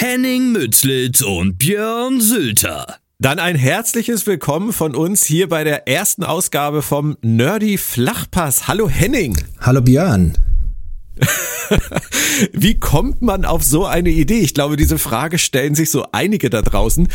Henning Mützlitz und Björn Sülter. Dann ein herzliches Willkommen von uns hier bei der ersten Ausgabe vom Nerdy Flachpass. Hallo Henning. Hallo Björn. Wie kommt man auf so eine Idee? Ich glaube, diese Frage stellen sich so einige da draußen.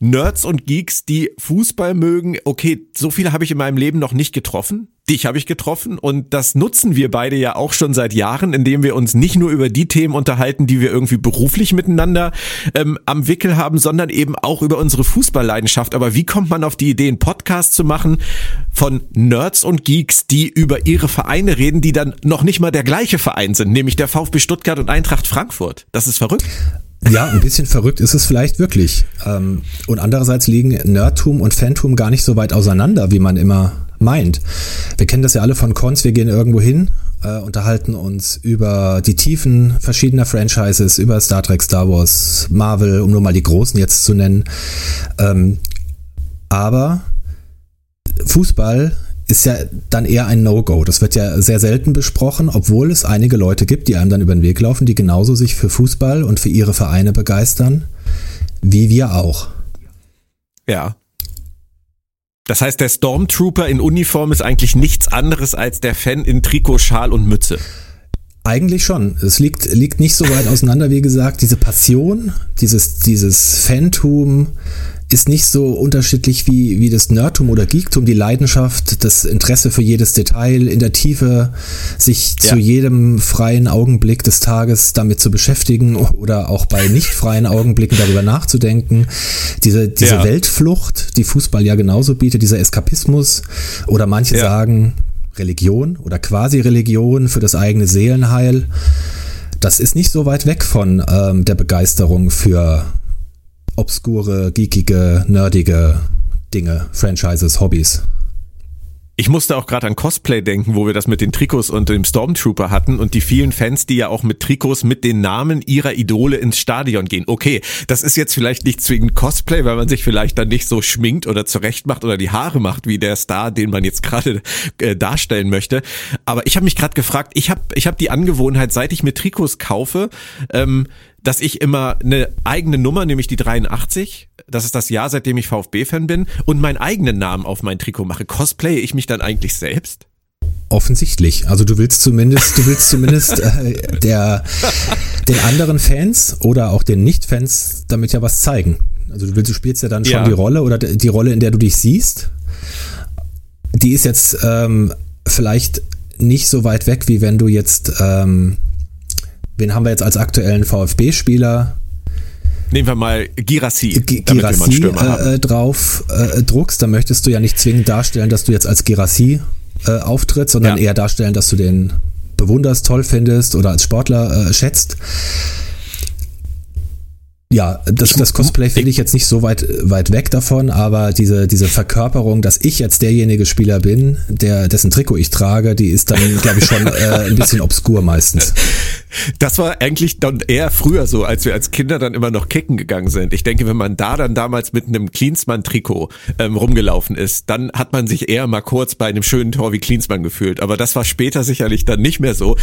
Nerds und Geeks, die Fußball mögen. Okay, so viele habe ich in meinem Leben noch nicht getroffen. Dich habe ich getroffen und das nutzen wir beide ja auch schon seit Jahren, indem wir uns nicht nur über die Themen unterhalten, die wir irgendwie beruflich miteinander ähm, am Wickel haben, sondern eben auch über unsere Fußballleidenschaft. Aber wie kommt man auf die Idee, einen Podcast zu machen von Nerds und Geeks, die über ihre Vereine reden, die dann noch nicht mal der gleiche Verein sind, nämlich der VfB Stuttgart und Eintracht Frankfurt? Das ist verrückt. Ja, ein bisschen verrückt ist es vielleicht wirklich. Ähm, und andererseits liegen Nerdtum und Fantum gar nicht so weit auseinander, wie man immer meint. Wir kennen das ja alle von Cons, wir gehen irgendwo hin, äh, unterhalten uns über die Tiefen verschiedener Franchises, über Star Trek, Star Wars, Marvel, um nur mal die großen jetzt zu nennen. Ähm, aber Fußball ist ja dann eher ein No-Go. Das wird ja sehr selten besprochen, obwohl es einige Leute gibt, die einem dann über den Weg laufen, die genauso sich für Fußball und für ihre Vereine begeistern, wie wir auch. Ja, das heißt, der Stormtrooper in Uniform ist eigentlich nichts anderes als der Fan in Trikot, Schal und Mütze. Eigentlich schon. Es liegt, liegt nicht so weit auseinander, wie gesagt. Diese Passion, dieses, dieses Fantum, ist nicht so unterschiedlich wie, wie das Nerdtum oder Geektum, die Leidenschaft, das Interesse für jedes Detail in der Tiefe, sich ja. zu jedem freien Augenblick des Tages damit zu beschäftigen oder auch bei nicht freien Augenblicken darüber nachzudenken. Diese, diese ja. Weltflucht, die Fußball ja genauso bietet, dieser Eskapismus oder manche ja. sagen Religion oder quasi Religion für das eigene Seelenheil. Das ist nicht so weit weg von ähm, der Begeisterung für obskure, geekige, nerdige Dinge, Franchises, Hobbys. Ich musste auch gerade an Cosplay denken, wo wir das mit den Trikots und dem Stormtrooper hatten und die vielen Fans, die ja auch mit Trikots mit den Namen ihrer Idole ins Stadion gehen. Okay, das ist jetzt vielleicht nicht zwingend Cosplay, weil man sich vielleicht dann nicht so schminkt oder zurecht macht oder die Haare macht wie der Star, den man jetzt gerade äh, darstellen möchte. Aber ich habe mich gerade gefragt, ich habe ich hab die Angewohnheit, seit ich mir Trikots kaufe, ähm, dass ich immer eine eigene Nummer, nämlich die 83, das ist das Jahr, seitdem ich VfB-Fan bin, und meinen eigenen Namen auf mein Trikot mache. Cosplaye ich mich dann eigentlich selbst? Offensichtlich. Also du willst zumindest, du willst zumindest äh, der, den anderen Fans oder auch den Nicht-Fans damit ja was zeigen. Also du willst, du spielst ja dann schon ja. die Rolle oder die Rolle, in der du dich siehst. Die ist jetzt ähm, vielleicht nicht so weit weg, wie wenn du jetzt ähm, wen haben wir jetzt als aktuellen VfB-Spieler? Nehmen wir mal Girassi, G Girassi äh, drauf äh, druckst, dann möchtest du ja nicht zwingend darstellen, dass du jetzt als Girassi äh, auftrittst, sondern ja. eher darstellen, dass du den bewunderst, toll findest oder als Sportler äh, schätzt. Ja, das, das Cosplay finde ich jetzt nicht so weit, weit weg davon, aber diese, diese Verkörperung, dass ich jetzt derjenige Spieler bin, der, dessen Trikot ich trage, die ist dann, glaube ich, schon äh, ein bisschen obskur meistens. Das war eigentlich dann eher früher so, als wir als Kinder dann immer noch kicken gegangen sind. Ich denke, wenn man da dann damals mit einem Klinsmann-Trikot ähm, rumgelaufen ist, dann hat man sich eher mal kurz bei einem schönen Tor wie Klinsmann gefühlt. Aber das war später sicherlich dann nicht mehr so.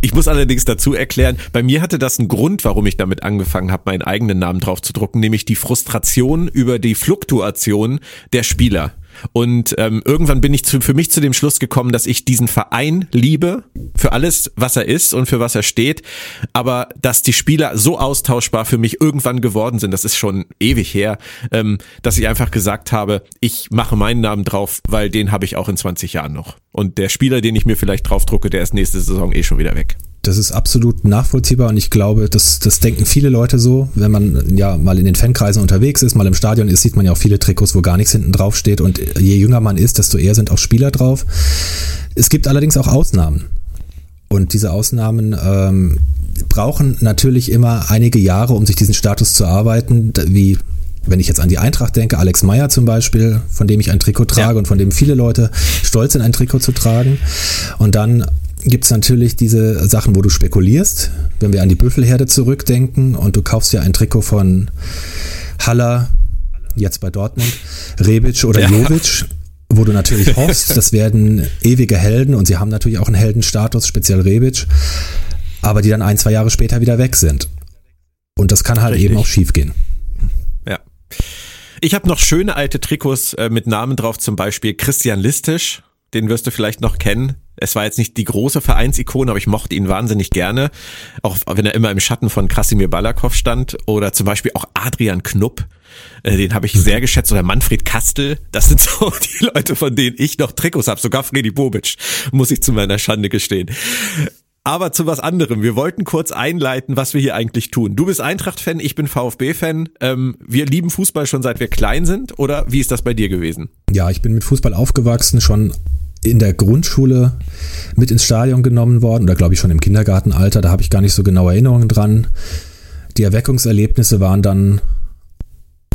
Ich muss allerdings dazu erklären, bei mir hatte das einen Grund, warum ich damit angefangen habe, meinen eigenen Namen drauf zu drucken, nämlich die Frustration über die Fluktuation der Spieler. Und ähm, irgendwann bin ich zu, für mich zu dem Schluss gekommen, dass ich diesen Verein liebe, für alles, was er ist und für was er steht, aber dass die Spieler so austauschbar für mich irgendwann geworden sind, das ist schon ewig her, ähm, dass ich einfach gesagt habe, ich mache meinen Namen drauf, weil den habe ich auch in 20 Jahren noch. Und der Spieler, den ich mir vielleicht drauf drucke, der ist nächste Saison eh schon wieder weg. Das ist absolut nachvollziehbar und ich glaube, das, das denken viele Leute so. Wenn man ja mal in den Fankreisen unterwegs ist, mal im Stadion ist, sieht man ja auch viele Trikots, wo gar nichts hinten drauf steht und je jünger man ist, desto eher sind auch Spieler drauf. Es gibt allerdings auch Ausnahmen. Und diese Ausnahmen ähm, brauchen natürlich immer einige Jahre, um sich diesen Status zu arbeiten, wie wenn ich jetzt an die Eintracht denke, Alex Meyer zum Beispiel, von dem ich ein Trikot trage ja. und von dem viele Leute stolz sind, ein Trikot zu tragen. Und dann gibt es natürlich diese Sachen, wo du spekulierst. Wenn wir an die Büffelherde zurückdenken und du kaufst ja ein Trikot von Haller, jetzt bei Dortmund, Rebic oder ja. Jovic, wo du natürlich hoffst, das werden ewige Helden und sie haben natürlich auch einen Heldenstatus, speziell Rebic, aber die dann ein, zwei Jahre später wieder weg sind. Und das kann halt Richtig. eben auch schiefgehen. Ja. Ich habe noch schöne alte Trikots äh, mit Namen drauf, zum Beispiel Christian Listisch, den wirst du vielleicht noch kennen. Es war jetzt nicht die große Vereinsikone, aber ich mochte ihn wahnsinnig gerne. Auch wenn er immer im Schatten von Krasimir Balakow stand. Oder zum Beispiel auch Adrian Knupp. Äh, den habe ich sehr geschätzt. Oder Manfred Kastel. Das sind so die Leute, von denen ich noch Trikots habe. Sogar Freddy Bobic, muss ich zu meiner Schande gestehen. Aber zu was anderem. Wir wollten kurz einleiten, was wir hier eigentlich tun. Du bist Eintracht-Fan, ich bin VfB-Fan. Ähm, wir lieben Fußball schon seit wir klein sind. Oder wie ist das bei dir gewesen? Ja, ich bin mit Fußball aufgewachsen, schon in der Grundschule mit ins Stadion genommen worden, oder glaube ich schon im Kindergartenalter, da habe ich gar nicht so genaue Erinnerungen dran. Die Erweckungserlebnisse waren dann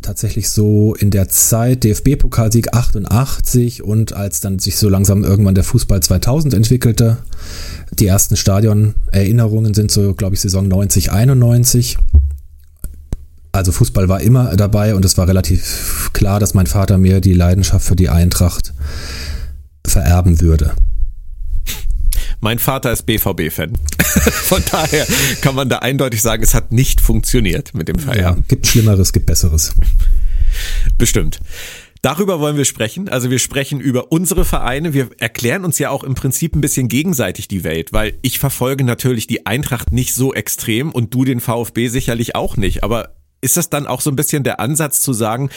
tatsächlich so in der Zeit DFB-Pokalsieg 88 und als dann sich so langsam irgendwann der Fußball 2000 entwickelte. Die ersten Stadion-Erinnerungen sind so, glaube ich, Saison 90, 91. Also Fußball war immer dabei und es war relativ klar, dass mein Vater mir die Leidenschaft für die Eintracht vererben würde. Mein Vater ist BVB-Fan. Von daher kann man da eindeutig sagen, es hat nicht funktioniert mit dem Vererben. Ja, gibt Schlimmeres, gibt Besseres. Bestimmt. Darüber wollen wir sprechen. Also wir sprechen über unsere Vereine. Wir erklären uns ja auch im Prinzip ein bisschen gegenseitig die Welt, weil ich verfolge natürlich die Eintracht nicht so extrem und du den VfB sicherlich auch nicht. Aber ist das dann auch so ein bisschen der Ansatz zu sagen,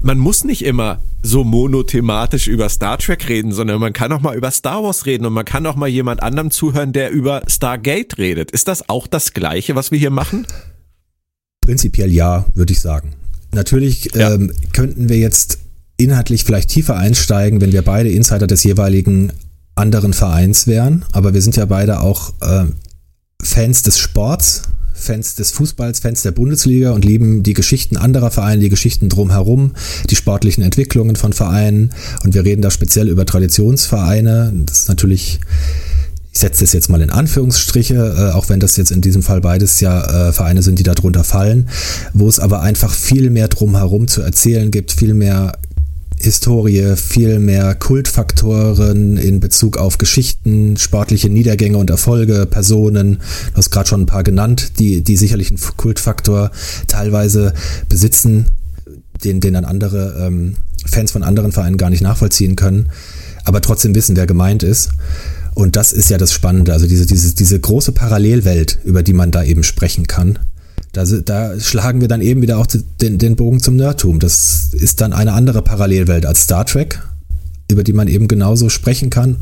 man muss nicht immer so monothematisch über Star Trek reden, sondern man kann auch mal über Star Wars reden und man kann auch mal jemand anderem zuhören, der über Stargate redet. Ist das auch das Gleiche, was wir hier machen? Prinzipiell ja, würde ich sagen. Natürlich ja. ähm, könnten wir jetzt inhaltlich vielleicht tiefer einsteigen, wenn wir beide Insider des jeweiligen anderen Vereins wären, aber wir sind ja beide auch äh, Fans des Sports Fans des Fußballs, Fans der Bundesliga und lieben die Geschichten anderer Vereine, die Geschichten drumherum, die sportlichen Entwicklungen von Vereinen. Und wir reden da speziell über Traditionsvereine. Das ist natürlich, ich setze das jetzt mal in Anführungsstriche, äh, auch wenn das jetzt in diesem Fall beides ja äh, Vereine sind, die darunter fallen, wo es aber einfach viel mehr drumherum zu erzählen gibt, viel mehr Historie, viel mehr Kultfaktoren in Bezug auf Geschichten, sportliche Niedergänge und Erfolge, Personen. Du hast gerade schon ein paar genannt, die, die sicherlich einen Kultfaktor teilweise besitzen, den, den dann andere ähm, Fans von anderen Vereinen gar nicht nachvollziehen können, aber trotzdem wissen, wer gemeint ist. Und das ist ja das Spannende, also diese, diese, diese große Parallelwelt, über die man da eben sprechen kann. Da, da schlagen wir dann eben wieder auch den, den Bogen zum Nerdtum. Das ist dann eine andere Parallelwelt als Star Trek, über die man eben genauso sprechen kann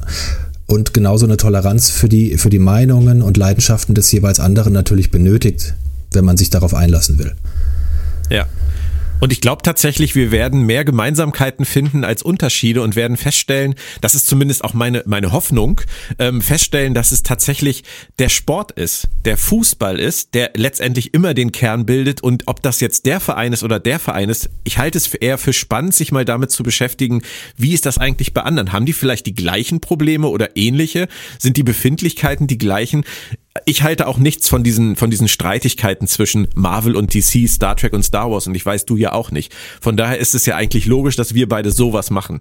und genauso eine Toleranz für die, für die Meinungen und Leidenschaften des jeweils anderen natürlich benötigt, wenn man sich darauf einlassen will. Ja. Und ich glaube tatsächlich, wir werden mehr Gemeinsamkeiten finden als Unterschiede und werden feststellen, das ist zumindest auch meine, meine Hoffnung, ähm, feststellen, dass es tatsächlich der Sport ist, der Fußball ist, der letztendlich immer den Kern bildet und ob das jetzt der Verein ist oder der Verein ist, ich halte es eher für spannend, sich mal damit zu beschäftigen, wie ist das eigentlich bei anderen? Haben die vielleicht die gleichen Probleme oder ähnliche? Sind die Befindlichkeiten die gleichen? Ich halte auch nichts von diesen, von diesen Streitigkeiten zwischen Marvel und DC, Star Trek und Star Wars und ich weiß du ja auch nicht. Von daher ist es ja eigentlich logisch, dass wir beide sowas machen.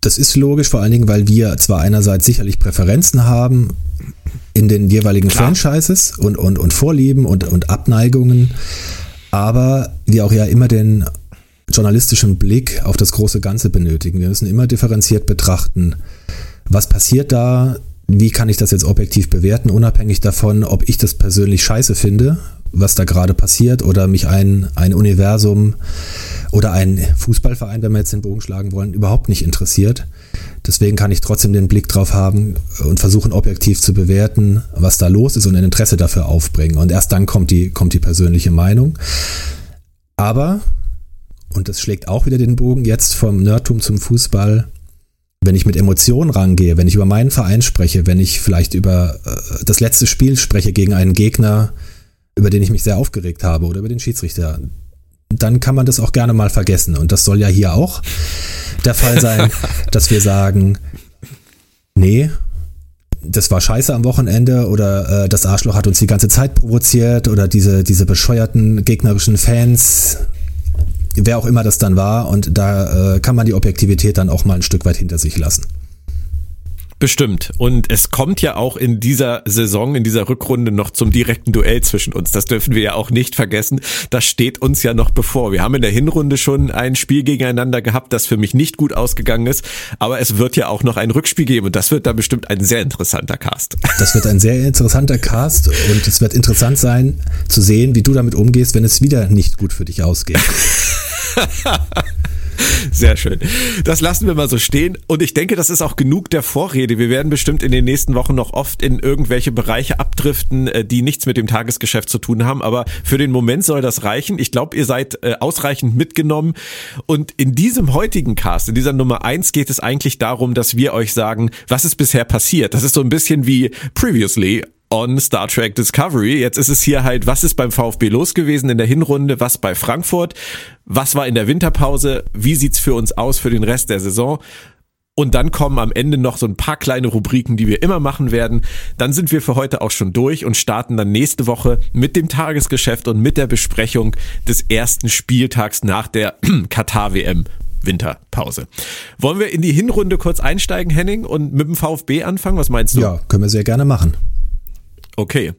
Das ist logisch, vor allen Dingen, weil wir zwar einerseits sicherlich Präferenzen haben in den jeweiligen Klar. Franchises und, und, und Vorlieben und, und Abneigungen, aber wir auch ja immer den journalistischen Blick auf das große Ganze benötigen. Wir müssen immer differenziert betrachten, was passiert da wie kann ich das jetzt objektiv bewerten, unabhängig davon, ob ich das persönlich scheiße finde, was da gerade passiert, oder mich ein, ein Universum oder ein Fußballverein, wenn wir jetzt den Bogen schlagen wollen, überhaupt nicht interessiert. Deswegen kann ich trotzdem den Blick drauf haben und versuchen, objektiv zu bewerten, was da los ist und ein Interesse dafür aufbringen. Und erst dann kommt die, kommt die persönliche Meinung. Aber, und das schlägt auch wieder den Bogen jetzt vom Nerdtum zum Fußball, wenn ich mit Emotionen rangehe, wenn ich über meinen Verein spreche, wenn ich vielleicht über äh, das letzte Spiel spreche gegen einen Gegner, über den ich mich sehr aufgeregt habe oder über den Schiedsrichter, dann kann man das auch gerne mal vergessen. Und das soll ja hier auch der Fall sein, dass wir sagen, nee, das war scheiße am Wochenende oder äh, das Arschloch hat uns die ganze Zeit provoziert oder diese, diese bescheuerten gegnerischen Fans, wer auch immer das dann war. Und da äh, kann man die Objektivität dann auch mal ein Stück weit hinter sich lassen. Bestimmt. Und es kommt ja auch in dieser Saison, in dieser Rückrunde noch zum direkten Duell zwischen uns. Das dürfen wir ja auch nicht vergessen. Das steht uns ja noch bevor. Wir haben in der Hinrunde schon ein Spiel gegeneinander gehabt, das für mich nicht gut ausgegangen ist. Aber es wird ja auch noch ein Rückspiel geben und das wird da bestimmt ein sehr interessanter Cast. Das wird ein sehr interessanter Cast und es wird interessant sein zu sehen, wie du damit umgehst, wenn es wieder nicht gut für dich ausgeht. Sehr schön. Das lassen wir mal so stehen. Und ich denke, das ist auch genug der Vorrede. Wir werden bestimmt in den nächsten Wochen noch oft in irgendwelche Bereiche abdriften, äh, die nichts mit dem Tagesgeschäft zu tun haben. Aber für den Moment soll das reichen. Ich glaube, ihr seid äh, ausreichend mitgenommen. Und in diesem heutigen Cast, in dieser Nummer eins, geht es eigentlich darum, dass wir euch sagen, was ist bisher passiert. Das ist so ein bisschen wie previously on Star Trek Discovery. Jetzt ist es hier halt, was ist beim VfB los gewesen in der Hinrunde, was bei Frankfurt, was war in der Winterpause, wie sieht's für uns aus für den Rest der Saison? Und dann kommen am Ende noch so ein paar kleine Rubriken, die wir immer machen werden. Dann sind wir für heute auch schon durch und starten dann nächste Woche mit dem Tagesgeschäft und mit der Besprechung des ersten Spieltags nach der Katar-WM. Winterpause. Wollen wir in die Hinrunde kurz einsteigen, Henning, und mit dem VfB anfangen? Was meinst du? Ja, können wir sehr gerne machen. Okay.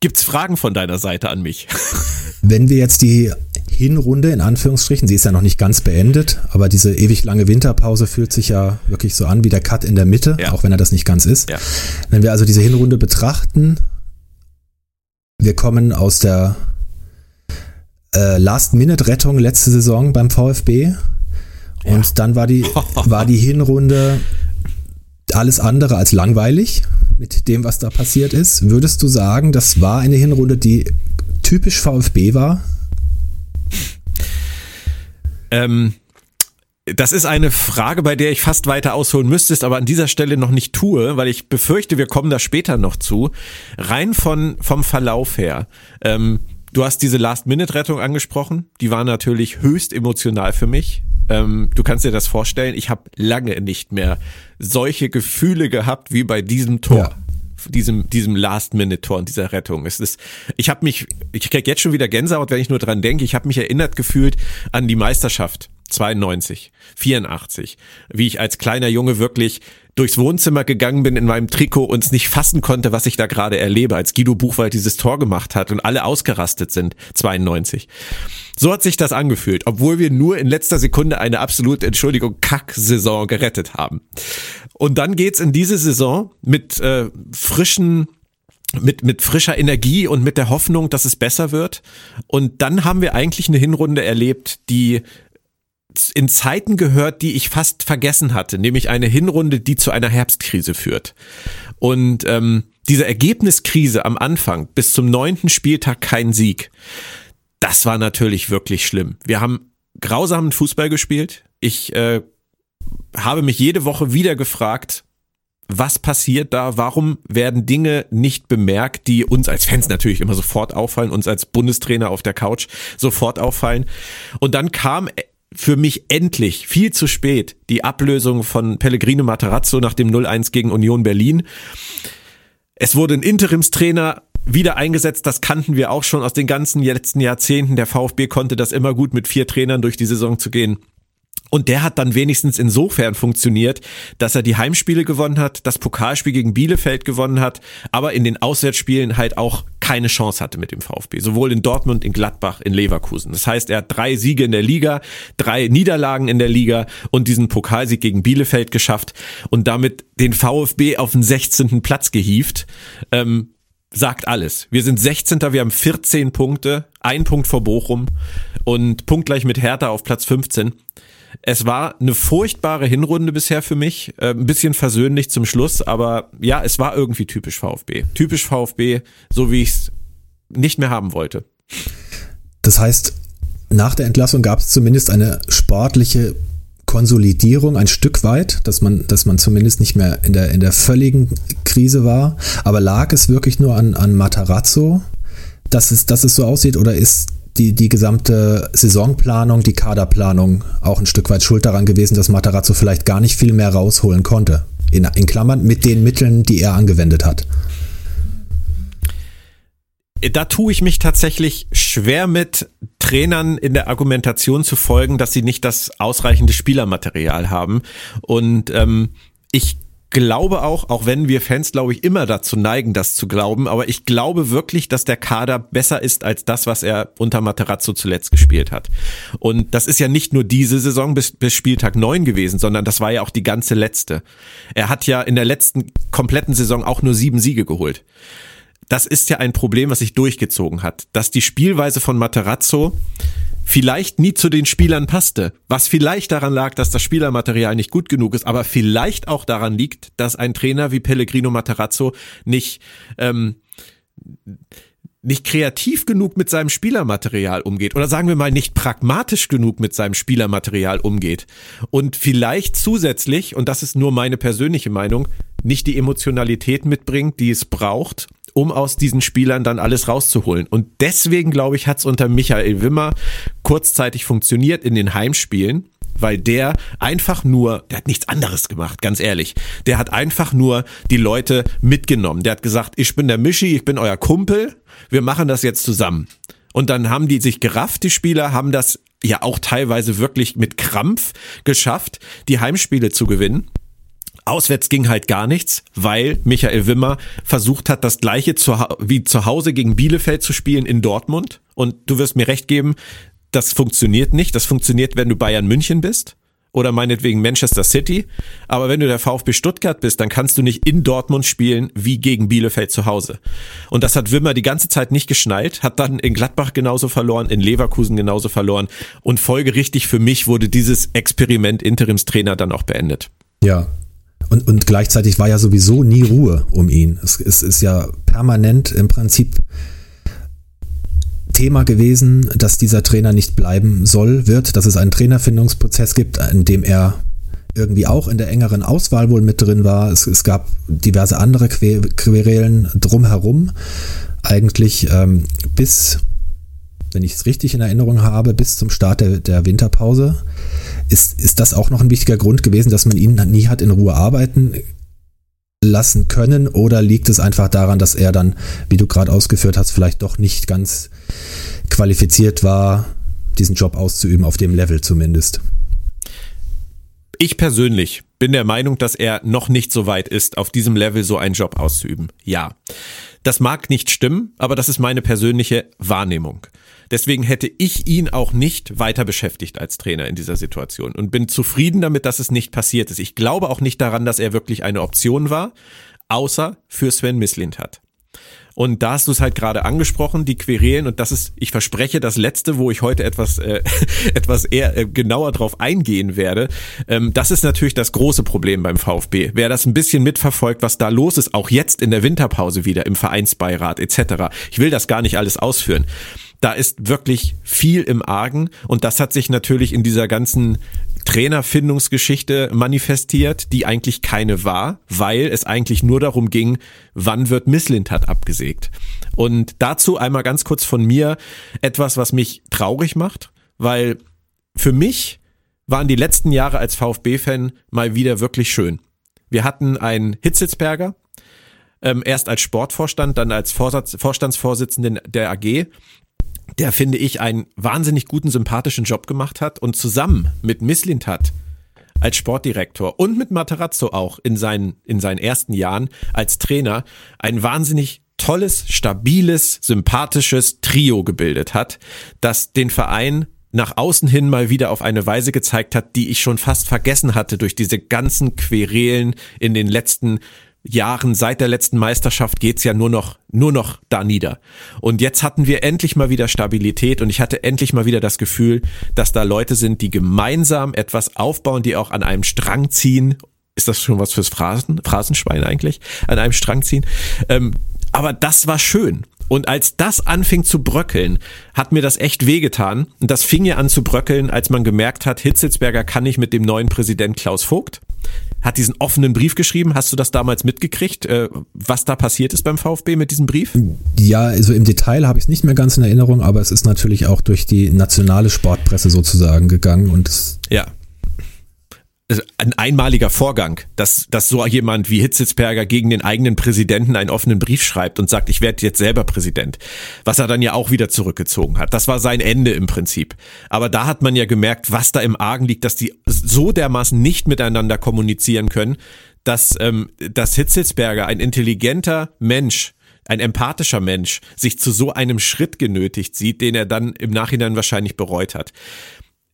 Gibt's Fragen von deiner Seite an mich? Wenn wir jetzt die Hinrunde in Anführungsstrichen, sie ist ja noch nicht ganz beendet, aber diese ewig lange Winterpause fühlt sich ja wirklich so an wie der Cut in der Mitte, ja. auch wenn er das nicht ganz ist. Ja. Wenn wir also diese Hinrunde betrachten, wir kommen aus der äh, Last-Minute-Rettung letzte Saison beim VfB und ja. dann war die, war die Hinrunde alles andere als langweilig mit dem, was da passiert ist. Würdest du sagen, das war eine Hinrunde, die typisch VfB war? Ähm, das ist eine Frage, bei der ich fast weiter ausholen müsstest, aber an dieser Stelle noch nicht tue, weil ich befürchte, wir kommen da später noch zu. Rein von, vom Verlauf her. Ähm, du hast diese Last-Minute-Rettung angesprochen. Die war natürlich höchst emotional für mich. Ähm, du kannst dir das vorstellen, ich habe lange nicht mehr solche Gefühle gehabt wie bei diesem Tor. Ja diesem diesem Last Minute Tor und dieser Rettung. Es ist ich habe mich ich krieg jetzt schon wieder Gänsehaut, wenn ich nur dran denke. Ich habe mich erinnert gefühlt an die Meisterschaft 92, 84, wie ich als kleiner Junge wirklich durchs Wohnzimmer gegangen bin in meinem Trikot und es nicht fassen konnte, was ich da gerade erlebe, als Guido Buchwald dieses Tor gemacht hat und alle ausgerastet sind, 92. So hat sich das angefühlt, obwohl wir nur in letzter Sekunde eine absolute, Entschuldigung, Kack-Saison gerettet haben. Und dann geht's in diese Saison mit äh, frischen mit, mit frischer Energie und mit der Hoffnung, dass es besser wird. Und dann haben wir eigentlich eine Hinrunde erlebt, die in Zeiten gehört, die ich fast vergessen hatte, nämlich eine Hinrunde, die zu einer Herbstkrise führt. Und ähm, diese Ergebniskrise am Anfang bis zum neunten Spieltag kein Sieg. das war natürlich wirklich schlimm. Wir haben grausamen Fußball gespielt. Ich äh, habe mich jede Woche wieder gefragt, was passiert da? Warum werden Dinge nicht bemerkt, die uns als Fans natürlich immer sofort auffallen, uns als Bundestrainer auf der Couch sofort auffallen? Und dann kam für mich endlich viel zu spät die Ablösung von Pellegrino Materazzo nach dem 0-1 gegen Union Berlin. Es wurde ein Interimstrainer wieder eingesetzt, das kannten wir auch schon aus den ganzen letzten Jahrzehnten. Der VfB konnte das immer gut mit vier Trainern durch die Saison zu gehen. Und der hat dann wenigstens insofern funktioniert, dass er die Heimspiele gewonnen hat, das Pokalspiel gegen Bielefeld gewonnen hat, aber in den Auswärtsspielen halt auch keine Chance hatte mit dem VfB. Sowohl in Dortmund, in Gladbach, in Leverkusen. Das heißt, er hat drei Siege in der Liga, drei Niederlagen in der Liga und diesen Pokalsieg gegen Bielefeld geschafft und damit den VfB auf den 16. Platz gehievt. Ähm, sagt alles. Wir sind 16. Wir haben 14 Punkte, ein Punkt vor Bochum und punktgleich mit Hertha auf Platz 15. Es war eine furchtbare Hinrunde bisher für mich, äh, ein bisschen versöhnlich zum Schluss, aber ja, es war irgendwie typisch VfB. Typisch VfB, so wie ich es nicht mehr haben wollte. Das heißt, nach der Entlassung gab es zumindest eine sportliche Konsolidierung ein Stück weit, dass man, dass man zumindest nicht mehr in der, in der völligen Krise war. Aber lag es wirklich nur an, an Matarazzo, dass es, dass es so aussieht, oder ist die, die gesamte Saisonplanung, die Kaderplanung auch ein Stück weit schuld daran gewesen, dass Matarazzo vielleicht gar nicht viel mehr rausholen konnte. In, in Klammern mit den Mitteln, die er angewendet hat. Da tue ich mich tatsächlich schwer mit, Trainern in der Argumentation zu folgen, dass sie nicht das ausreichende Spielermaterial haben. Und ähm, ich glaube auch, auch wenn wir Fans, glaube ich, immer dazu neigen, das zu glauben, aber ich glaube wirklich, dass der Kader besser ist als das, was er unter Materazzo zuletzt gespielt hat. Und das ist ja nicht nur diese Saison bis, bis Spieltag neun gewesen, sondern das war ja auch die ganze letzte. Er hat ja in der letzten kompletten Saison auch nur sieben Siege geholt. Das ist ja ein Problem, was sich durchgezogen hat, dass die Spielweise von Materazzo vielleicht nie zu den Spielern passte. Was vielleicht daran lag, dass das Spielermaterial nicht gut genug ist, aber vielleicht auch daran liegt, dass ein Trainer wie Pellegrino Materazzo nicht ähm, nicht kreativ genug mit seinem Spielermaterial umgeht oder sagen wir mal nicht pragmatisch genug mit seinem Spielermaterial umgeht und vielleicht zusätzlich, und das ist nur meine persönliche Meinung, nicht die Emotionalität mitbringt, die es braucht, um aus diesen Spielern dann alles rauszuholen. Und deswegen, glaube ich, hat es unter Michael Wimmer kurzzeitig funktioniert in den Heimspielen, weil der einfach nur, der hat nichts anderes gemacht, ganz ehrlich. Der hat einfach nur die Leute mitgenommen. Der hat gesagt, ich bin der Mischi, ich bin euer Kumpel, wir machen das jetzt zusammen. Und dann haben die sich gerafft, die Spieler, haben das ja auch teilweise wirklich mit Krampf geschafft, die Heimspiele zu gewinnen. Auswärts ging halt gar nichts, weil Michael Wimmer versucht hat, das gleiche zu, wie zu Hause gegen Bielefeld zu spielen in Dortmund. Und du wirst mir recht geben, das funktioniert nicht. Das funktioniert, wenn du Bayern München bist oder meinetwegen Manchester City. Aber wenn du der VfB Stuttgart bist, dann kannst du nicht in Dortmund spielen wie gegen Bielefeld zu Hause. Und das hat Wimmer die ganze Zeit nicht geschnallt, hat dann in Gladbach genauso verloren, in Leverkusen genauso verloren. Und folgerichtig für mich wurde dieses Experiment Interimstrainer dann auch beendet. Ja, und, und gleichzeitig war ja sowieso nie Ruhe um ihn. Es, es ist ja permanent im Prinzip Thema gewesen, dass dieser Trainer nicht bleiben soll, wird, dass es einen Trainerfindungsprozess gibt, in dem er irgendwie auch in der engeren Auswahl wohl mit drin war. Es, es gab diverse andere Querelen drumherum. Eigentlich ähm, bis, wenn ich es richtig in Erinnerung habe, bis zum Start der, der Winterpause. Ist, ist das auch noch ein wichtiger Grund gewesen, dass man ihn nie hat in Ruhe arbeiten lassen können? Oder liegt es einfach daran, dass er dann, wie du gerade ausgeführt hast, vielleicht doch nicht ganz qualifiziert war, diesen Job auszuüben, auf dem Level zumindest? Ich persönlich bin der Meinung, dass er noch nicht so weit ist, auf diesem Level so einen Job auszuüben. Ja. Das mag nicht stimmen, aber das ist meine persönliche Wahrnehmung. Deswegen hätte ich ihn auch nicht weiter beschäftigt als Trainer in dieser Situation und bin zufrieden damit, dass es nicht passiert ist. Ich glaube auch nicht daran, dass er wirklich eine Option war, außer für Sven Mislint hat. Und da hast du es halt gerade angesprochen, die Querelen. Und das ist, ich verspreche, das letzte, wo ich heute etwas, äh, etwas eher äh, genauer drauf eingehen werde. Ähm, das ist natürlich das große Problem beim VfB. Wer das ein bisschen mitverfolgt, was da los ist, auch jetzt in der Winterpause wieder im Vereinsbeirat etc. Ich will das gar nicht alles ausführen Da ist wirklich viel im Argen und das hat sich natürlich in dieser ganzen Trainerfindungsgeschichte manifestiert, die eigentlich keine war, weil es eigentlich nur darum ging, wann wird Misslintat abgesägt. Und dazu einmal ganz kurz von mir etwas, was mich traurig macht, weil für mich waren die letzten Jahre als VfB-Fan mal wieder wirklich schön. Wir hatten einen Hitzelsberger, ähm, erst als Sportvorstand, dann als Vorsatz, Vorstandsvorsitzenden der AG, der finde ich einen wahnsinnig guten, sympathischen Job gemacht hat und zusammen mit Misslintat als Sportdirektor und mit Materazzo auch in seinen, in seinen ersten Jahren als Trainer ein wahnsinnig tolles, stabiles, sympathisches Trio gebildet hat, das den Verein nach außen hin mal wieder auf eine Weise gezeigt hat, die ich schon fast vergessen hatte durch diese ganzen Querelen in den letzten Jahren seit der letzten Meisterschaft geht's ja nur noch, nur noch da nieder. Und jetzt hatten wir endlich mal wieder Stabilität und ich hatte endlich mal wieder das Gefühl, dass da Leute sind, die gemeinsam etwas aufbauen, die auch an einem Strang ziehen. Ist das schon was fürs Phrasen, Phrasenschwein eigentlich? An einem Strang ziehen. Ähm, aber das war schön. Und als das anfing zu bröckeln, hat mir das echt wehgetan. Und das fing ja an zu bröckeln, als man gemerkt hat, Hitzelsberger kann nicht mit dem neuen Präsident Klaus Vogt hat diesen offenen Brief geschrieben. Hast du das damals mitgekriegt, äh, was da passiert ist beim VfB mit diesem Brief? Ja, also im Detail habe ich es nicht mehr ganz in Erinnerung, aber es ist natürlich auch durch die nationale Sportpresse sozusagen gegangen und es ja ein einmaliger Vorgang, dass, dass so jemand wie Hitzelsberger gegen den eigenen Präsidenten einen offenen Brief schreibt und sagt, ich werde jetzt selber Präsident, was er dann ja auch wieder zurückgezogen hat. Das war sein Ende im Prinzip. Aber da hat man ja gemerkt, was da im Argen liegt, dass die so dermaßen nicht miteinander kommunizieren können, dass, ähm, dass Hitzelsberger, ein intelligenter Mensch, ein empathischer Mensch, sich zu so einem Schritt genötigt sieht, den er dann im Nachhinein wahrscheinlich bereut hat.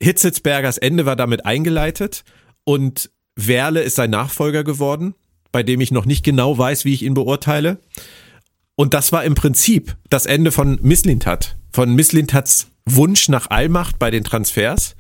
Hitzelsbergers Ende war damit eingeleitet und Werle ist sein Nachfolger geworden, bei dem ich noch nicht genau weiß, wie ich ihn beurteile. Und das war im Prinzip das Ende von Misslintat, von Misslintats Wunsch nach Allmacht bei den Transfers.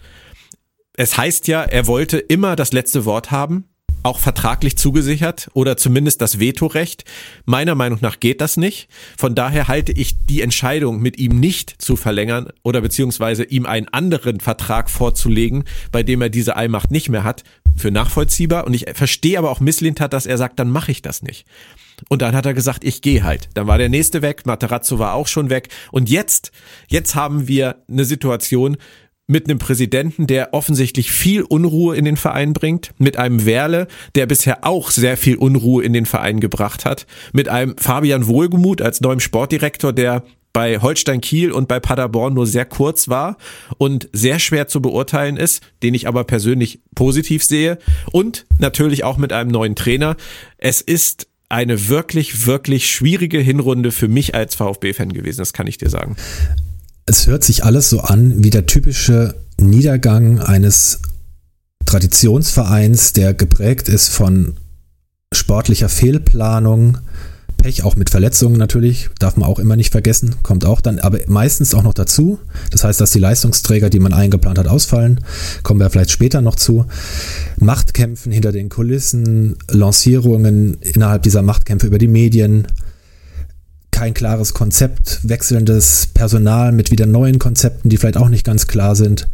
Es heißt ja, er wollte immer das letzte Wort haben auch vertraglich zugesichert oder zumindest das Vetorecht. Meiner Meinung nach geht das nicht. Von daher halte ich die Entscheidung, mit ihm nicht zu verlängern oder beziehungsweise ihm einen anderen Vertrag vorzulegen, bei dem er diese Allmacht nicht mehr hat, für nachvollziehbar. Und ich verstehe aber auch Misslintat, dass er sagt, dann mache ich das nicht. Und dann hat er gesagt, ich gehe halt. Dann war der nächste weg, Materazzo war auch schon weg. Und jetzt, jetzt haben wir eine Situation, mit einem Präsidenten, der offensichtlich viel Unruhe in den Verein bringt, mit einem Werle, der bisher auch sehr viel Unruhe in den Verein gebracht hat, mit einem Fabian Wohlgemuth als neuem Sportdirektor, der bei Holstein Kiel und bei Paderborn nur sehr kurz war und sehr schwer zu beurteilen ist, den ich aber persönlich positiv sehe und natürlich auch mit einem neuen Trainer. Es ist eine wirklich, wirklich schwierige Hinrunde für mich als VfB-Fan gewesen, das kann ich dir sagen es hört sich alles so an wie der typische Niedergang eines Traditionsvereins, der geprägt ist von sportlicher Fehlplanung, Pech, auch mit Verletzungen natürlich, darf man auch immer nicht vergessen, kommt auch dann, aber meistens auch noch dazu. Das heißt, dass die Leistungsträger, die man eingeplant hat, ausfallen, kommen wir vielleicht später noch zu. Machtkämpfen hinter den Kulissen, Lancierungen innerhalb dieser Machtkämpfe über die Medien, kein klares Konzept, wechselndes Personal mit wieder neuen Konzepten, die vielleicht auch nicht ganz klar sind,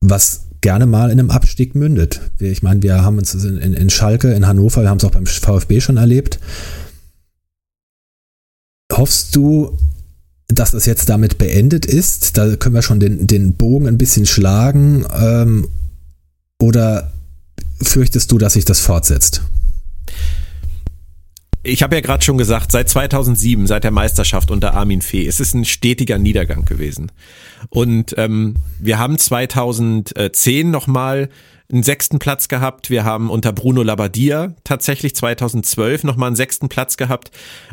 was gerne mal in einem Abstieg mündet. Ich meine, wir haben uns in, in, in Schalke, in Hannover, wir haben es auch beim VfB schon erlebt. Hoffst du, dass das jetzt damit beendet ist? Da können wir schon den, den Bogen ein bisschen schlagen. Ähm, oder fürchtest du, dass sich das fortsetzt? Ich habe ja gerade schon gesagt, seit 2007, seit der Meisterschaft unter Armin Fee, es ist ein stetiger Niedergang gewesen. Und ähm, wir haben 2010 nochmal einen sechsten Platz gehabt. Wir haben unter Bruno Labbadia tatsächlich 2012 nochmal einen sechsten Platz gehabt.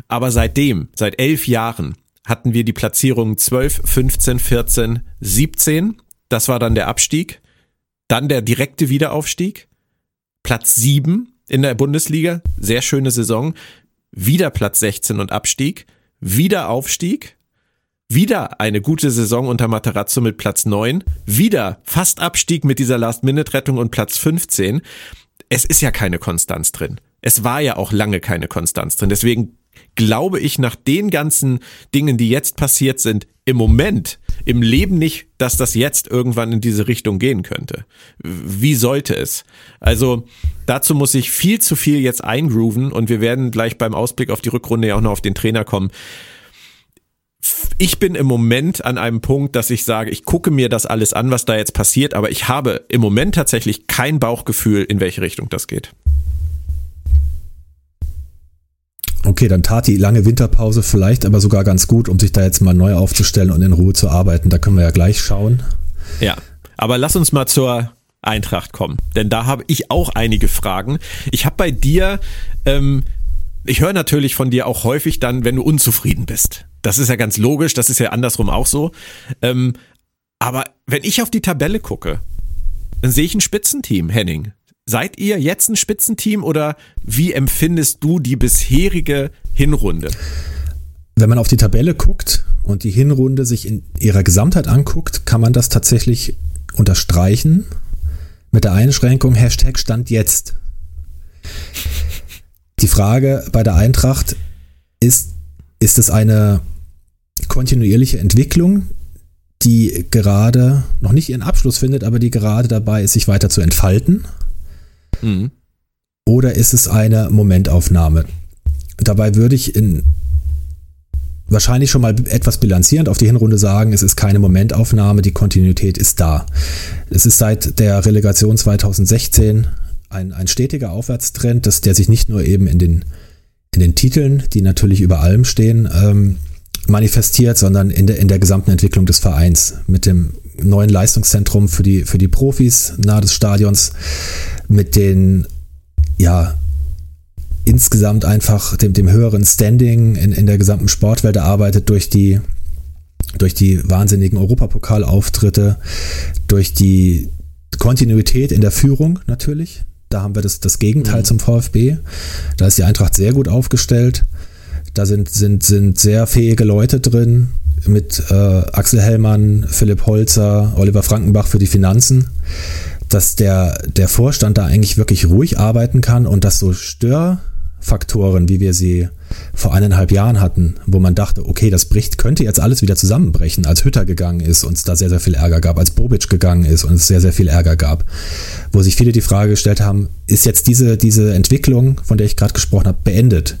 Aber seitdem, seit elf Jahren, hatten wir die Platzierungen 12, 15, 14, 17. Das war dann der Abstieg. Dann der direkte Wiederaufstieg. Platz 7 in der Bundesliga. Sehr schöne Saison wieder Platz 16 und Abstieg, wieder Aufstieg, wieder eine gute Saison unter Materazzo mit Platz 9, wieder fast Abstieg mit dieser Last-Minute-Rettung und Platz 15. Es ist ja keine Konstanz drin. Es war ja auch lange keine Konstanz drin. Deswegen glaube ich nach den ganzen Dingen, die jetzt passiert sind, im Moment, im Leben nicht, dass das jetzt irgendwann in diese Richtung gehen könnte. Wie sollte es? Also dazu muss ich viel zu viel jetzt eingrooven und wir werden gleich beim Ausblick auf die Rückrunde ja auch noch auf den Trainer kommen. Ich bin im Moment an einem Punkt, dass ich sage, ich gucke mir das alles an, was da jetzt passiert, aber ich habe im Moment tatsächlich kein Bauchgefühl, in welche Richtung das geht. Okay, dann tat die lange Winterpause vielleicht aber sogar ganz gut, um sich da jetzt mal neu aufzustellen und in Ruhe zu arbeiten. Da können wir ja gleich schauen. Ja, aber lass uns mal zur Eintracht kommen, denn da habe ich auch einige Fragen. Ich habe bei dir, ähm, ich höre natürlich von dir auch häufig dann, wenn du unzufrieden bist. Das ist ja ganz logisch, das ist ja andersrum auch so. Ähm, aber wenn ich auf die Tabelle gucke, dann sehe ich ein Spitzenteam, Henning. Seid ihr jetzt ein Spitzenteam oder wie empfindest du die bisherige Hinrunde? Wenn man auf die Tabelle guckt und die Hinrunde sich in ihrer Gesamtheit anguckt, kann man das tatsächlich unterstreichen mit der Einschränkung Hashtag Stand jetzt. Die Frage bei der Eintracht ist, ist es eine kontinuierliche Entwicklung, die gerade noch nicht ihren Abschluss findet, aber die gerade dabei ist, sich weiter zu entfalten? Mhm. Oder ist es eine Momentaufnahme? Dabei würde ich in wahrscheinlich schon mal etwas bilanzierend auf die Hinrunde sagen, es ist keine Momentaufnahme, die Kontinuität ist da. Es ist seit der Relegation 2016 ein, ein stetiger Aufwärtstrend, das, der sich nicht nur eben in den, in den Titeln, die natürlich über allem stehen, ähm, manifestiert, sondern in der, in der gesamten Entwicklung des Vereins mit dem neuen Leistungszentrum für die, für die Profis nahe des Stadions, mit den, ja, insgesamt einfach dem, dem höheren Standing in, in der gesamten Sportwelt erarbeitet durch die, durch die wahnsinnigen Europapokalauftritte, durch die Kontinuität in der Führung natürlich. Da haben wir das, das Gegenteil mhm. zum VfB. Da ist die Eintracht sehr gut aufgestellt. Da sind, sind, sind sehr fähige Leute drin mit äh, Axel Hellmann, Philipp Holzer, Oliver Frankenbach für die Finanzen, dass der, der Vorstand da eigentlich wirklich ruhig arbeiten kann und dass so Störfaktoren, wie wir sie vor eineinhalb Jahren hatten, wo man dachte, okay, das bricht, könnte jetzt alles wieder zusammenbrechen, als Hütter gegangen ist und es da sehr, sehr viel Ärger gab, als Bobic gegangen ist und es sehr, sehr viel Ärger gab, wo sich viele die Frage gestellt haben, ist jetzt diese, diese Entwicklung, von der ich gerade gesprochen habe, beendet?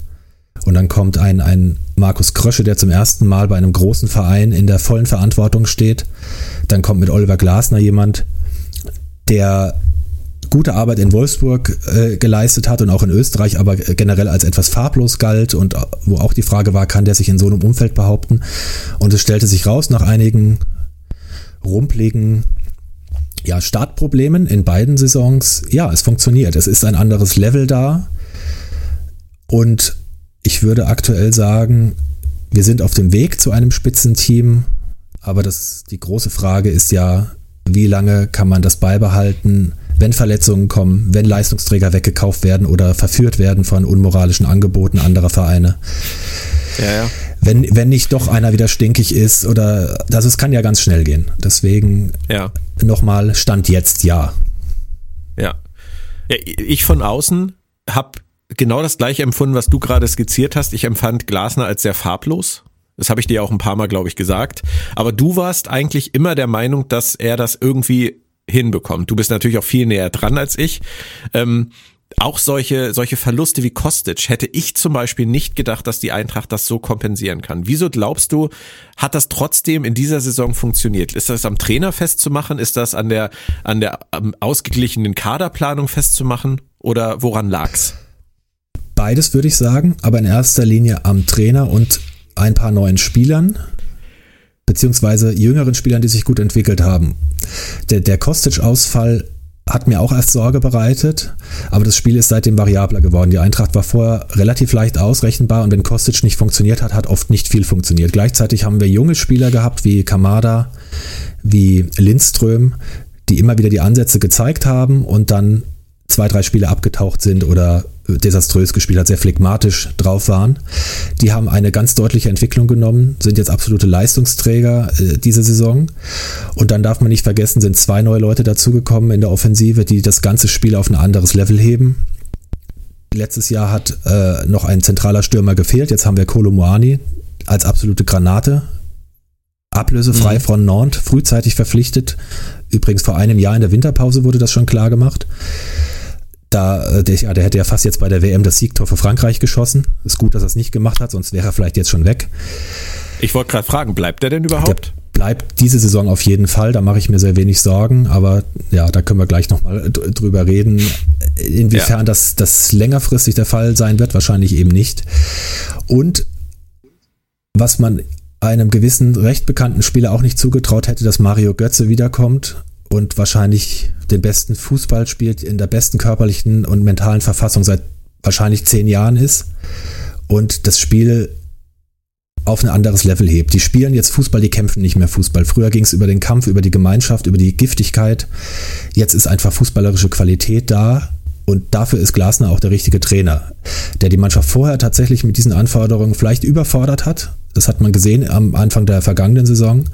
Und dann kommt ein, ein Markus Krösche, der zum ersten Mal bei einem großen Verein in der vollen Verantwortung steht. Dann kommt mit Oliver Glasner jemand, der gute Arbeit in Wolfsburg äh, geleistet hat und auch in Österreich, aber generell als etwas farblos galt und wo auch die Frage war, kann der sich in so einem Umfeld behaupten? Und es stellte sich raus nach einigen rumpligen ja, Startproblemen in beiden Saisons. Ja, es funktioniert. Es ist ein anderes Level da. Und ich würde aktuell sagen, wir sind auf dem Weg zu einem Spitzenteam, aber das, die große Frage ist ja, wie lange kann man das beibehalten, wenn Verletzungen kommen, wenn Leistungsträger weggekauft werden oder verführt werden von unmoralischen Angeboten anderer Vereine. Ja, ja. Wenn, wenn nicht doch einer wieder stinkig ist oder das es kann ja ganz schnell gehen. Deswegen ja. nochmal Stand jetzt ja. Ja. ja ich von außen habe genau das gleiche empfunden, was du gerade skizziert hast. Ich empfand Glasner als sehr farblos. Das habe ich dir auch ein paar Mal, glaube ich, gesagt. Aber du warst eigentlich immer der Meinung, dass er das irgendwie hinbekommt. Du bist natürlich auch viel näher dran als ich. Ähm, auch solche, solche Verluste wie Kostic hätte ich zum Beispiel nicht gedacht, dass die Eintracht das so kompensieren kann. Wieso glaubst du, hat das trotzdem in dieser Saison funktioniert? Ist das am Trainer festzumachen? Ist das an der, an der ausgeglichenen Kaderplanung festzumachen? Oder woran lag's? Beides würde ich sagen, aber in erster Linie am Trainer und ein paar neuen Spielern, beziehungsweise jüngeren Spielern, die sich gut entwickelt haben. Der, der Kostic-Ausfall hat mir auch erst Sorge bereitet, aber das Spiel ist seitdem variabler geworden. Die Eintracht war vorher relativ leicht ausrechenbar und wenn Kostic nicht funktioniert hat, hat oft nicht viel funktioniert. Gleichzeitig haben wir junge Spieler gehabt wie Kamada, wie Lindström, die immer wieder die Ansätze gezeigt haben und dann zwei, drei Spiele abgetaucht sind oder desaströs gespielt hat, sehr phlegmatisch drauf waren. Die haben eine ganz deutliche Entwicklung genommen, sind jetzt absolute Leistungsträger äh, diese Saison. Und dann darf man nicht vergessen, sind zwei neue Leute dazugekommen in der Offensive, die das ganze Spiel auf ein anderes Level heben. letztes Jahr hat äh, noch ein zentraler Stürmer gefehlt. Jetzt haben wir Kolo Moani als absolute Granate. Ablösefrei mhm. von Nantes, frühzeitig verpflichtet. Übrigens vor einem Jahr in der Winterpause wurde das schon klar gemacht. Da, äh, der, ja, der hätte ja fast jetzt bei der WM das Siegtor für Frankreich geschossen. Ist gut, dass er es nicht gemacht hat, sonst wäre er vielleicht jetzt schon weg. Ich wollte gerade fragen, bleibt er denn überhaupt? Der bleibt diese Saison auf jeden Fall, da mache ich mir sehr wenig Sorgen, aber ja, da können wir gleich nochmal drüber reden. Inwiefern ja. das, das längerfristig der Fall sein wird, wahrscheinlich eben nicht. Und was man einem gewissen recht bekannten Spieler auch nicht zugetraut hätte, dass Mario Götze wiederkommt und wahrscheinlich den besten Fußball spielt, in der besten körperlichen und mentalen Verfassung seit wahrscheinlich zehn Jahren ist und das Spiel auf ein anderes Level hebt. Die spielen jetzt Fußball, die kämpfen nicht mehr Fußball. Früher ging es über den Kampf, über die Gemeinschaft, über die Giftigkeit. Jetzt ist einfach fußballerische Qualität da und dafür ist Glasner auch der richtige Trainer, der die Mannschaft vorher tatsächlich mit diesen Anforderungen vielleicht überfordert hat. Das hat man gesehen am Anfang der vergangenen Saison.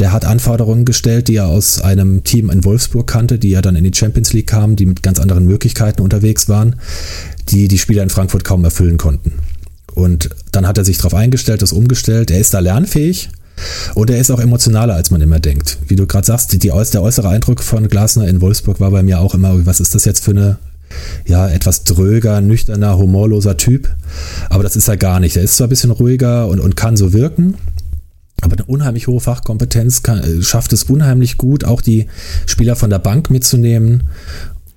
Der hat Anforderungen gestellt, die er aus einem Team in Wolfsburg kannte, die ja dann in die Champions League kamen, die mit ganz anderen Möglichkeiten unterwegs waren, die die Spieler in Frankfurt kaum erfüllen konnten. Und dann hat er sich darauf eingestellt, das umgestellt. Er ist da lernfähig und er ist auch emotionaler, als man immer denkt. Wie du gerade sagst, die, der äußere Eindruck von Glasner in Wolfsburg war bei mir auch immer, was ist das jetzt für eine ja, etwas dröger, nüchterner, humorloser Typ. Aber das ist er gar nicht. Er ist zwar ein bisschen ruhiger und, und kann so wirken, aber eine unheimlich hohe Fachkompetenz kann, äh, schafft es unheimlich gut, auch die Spieler von der Bank mitzunehmen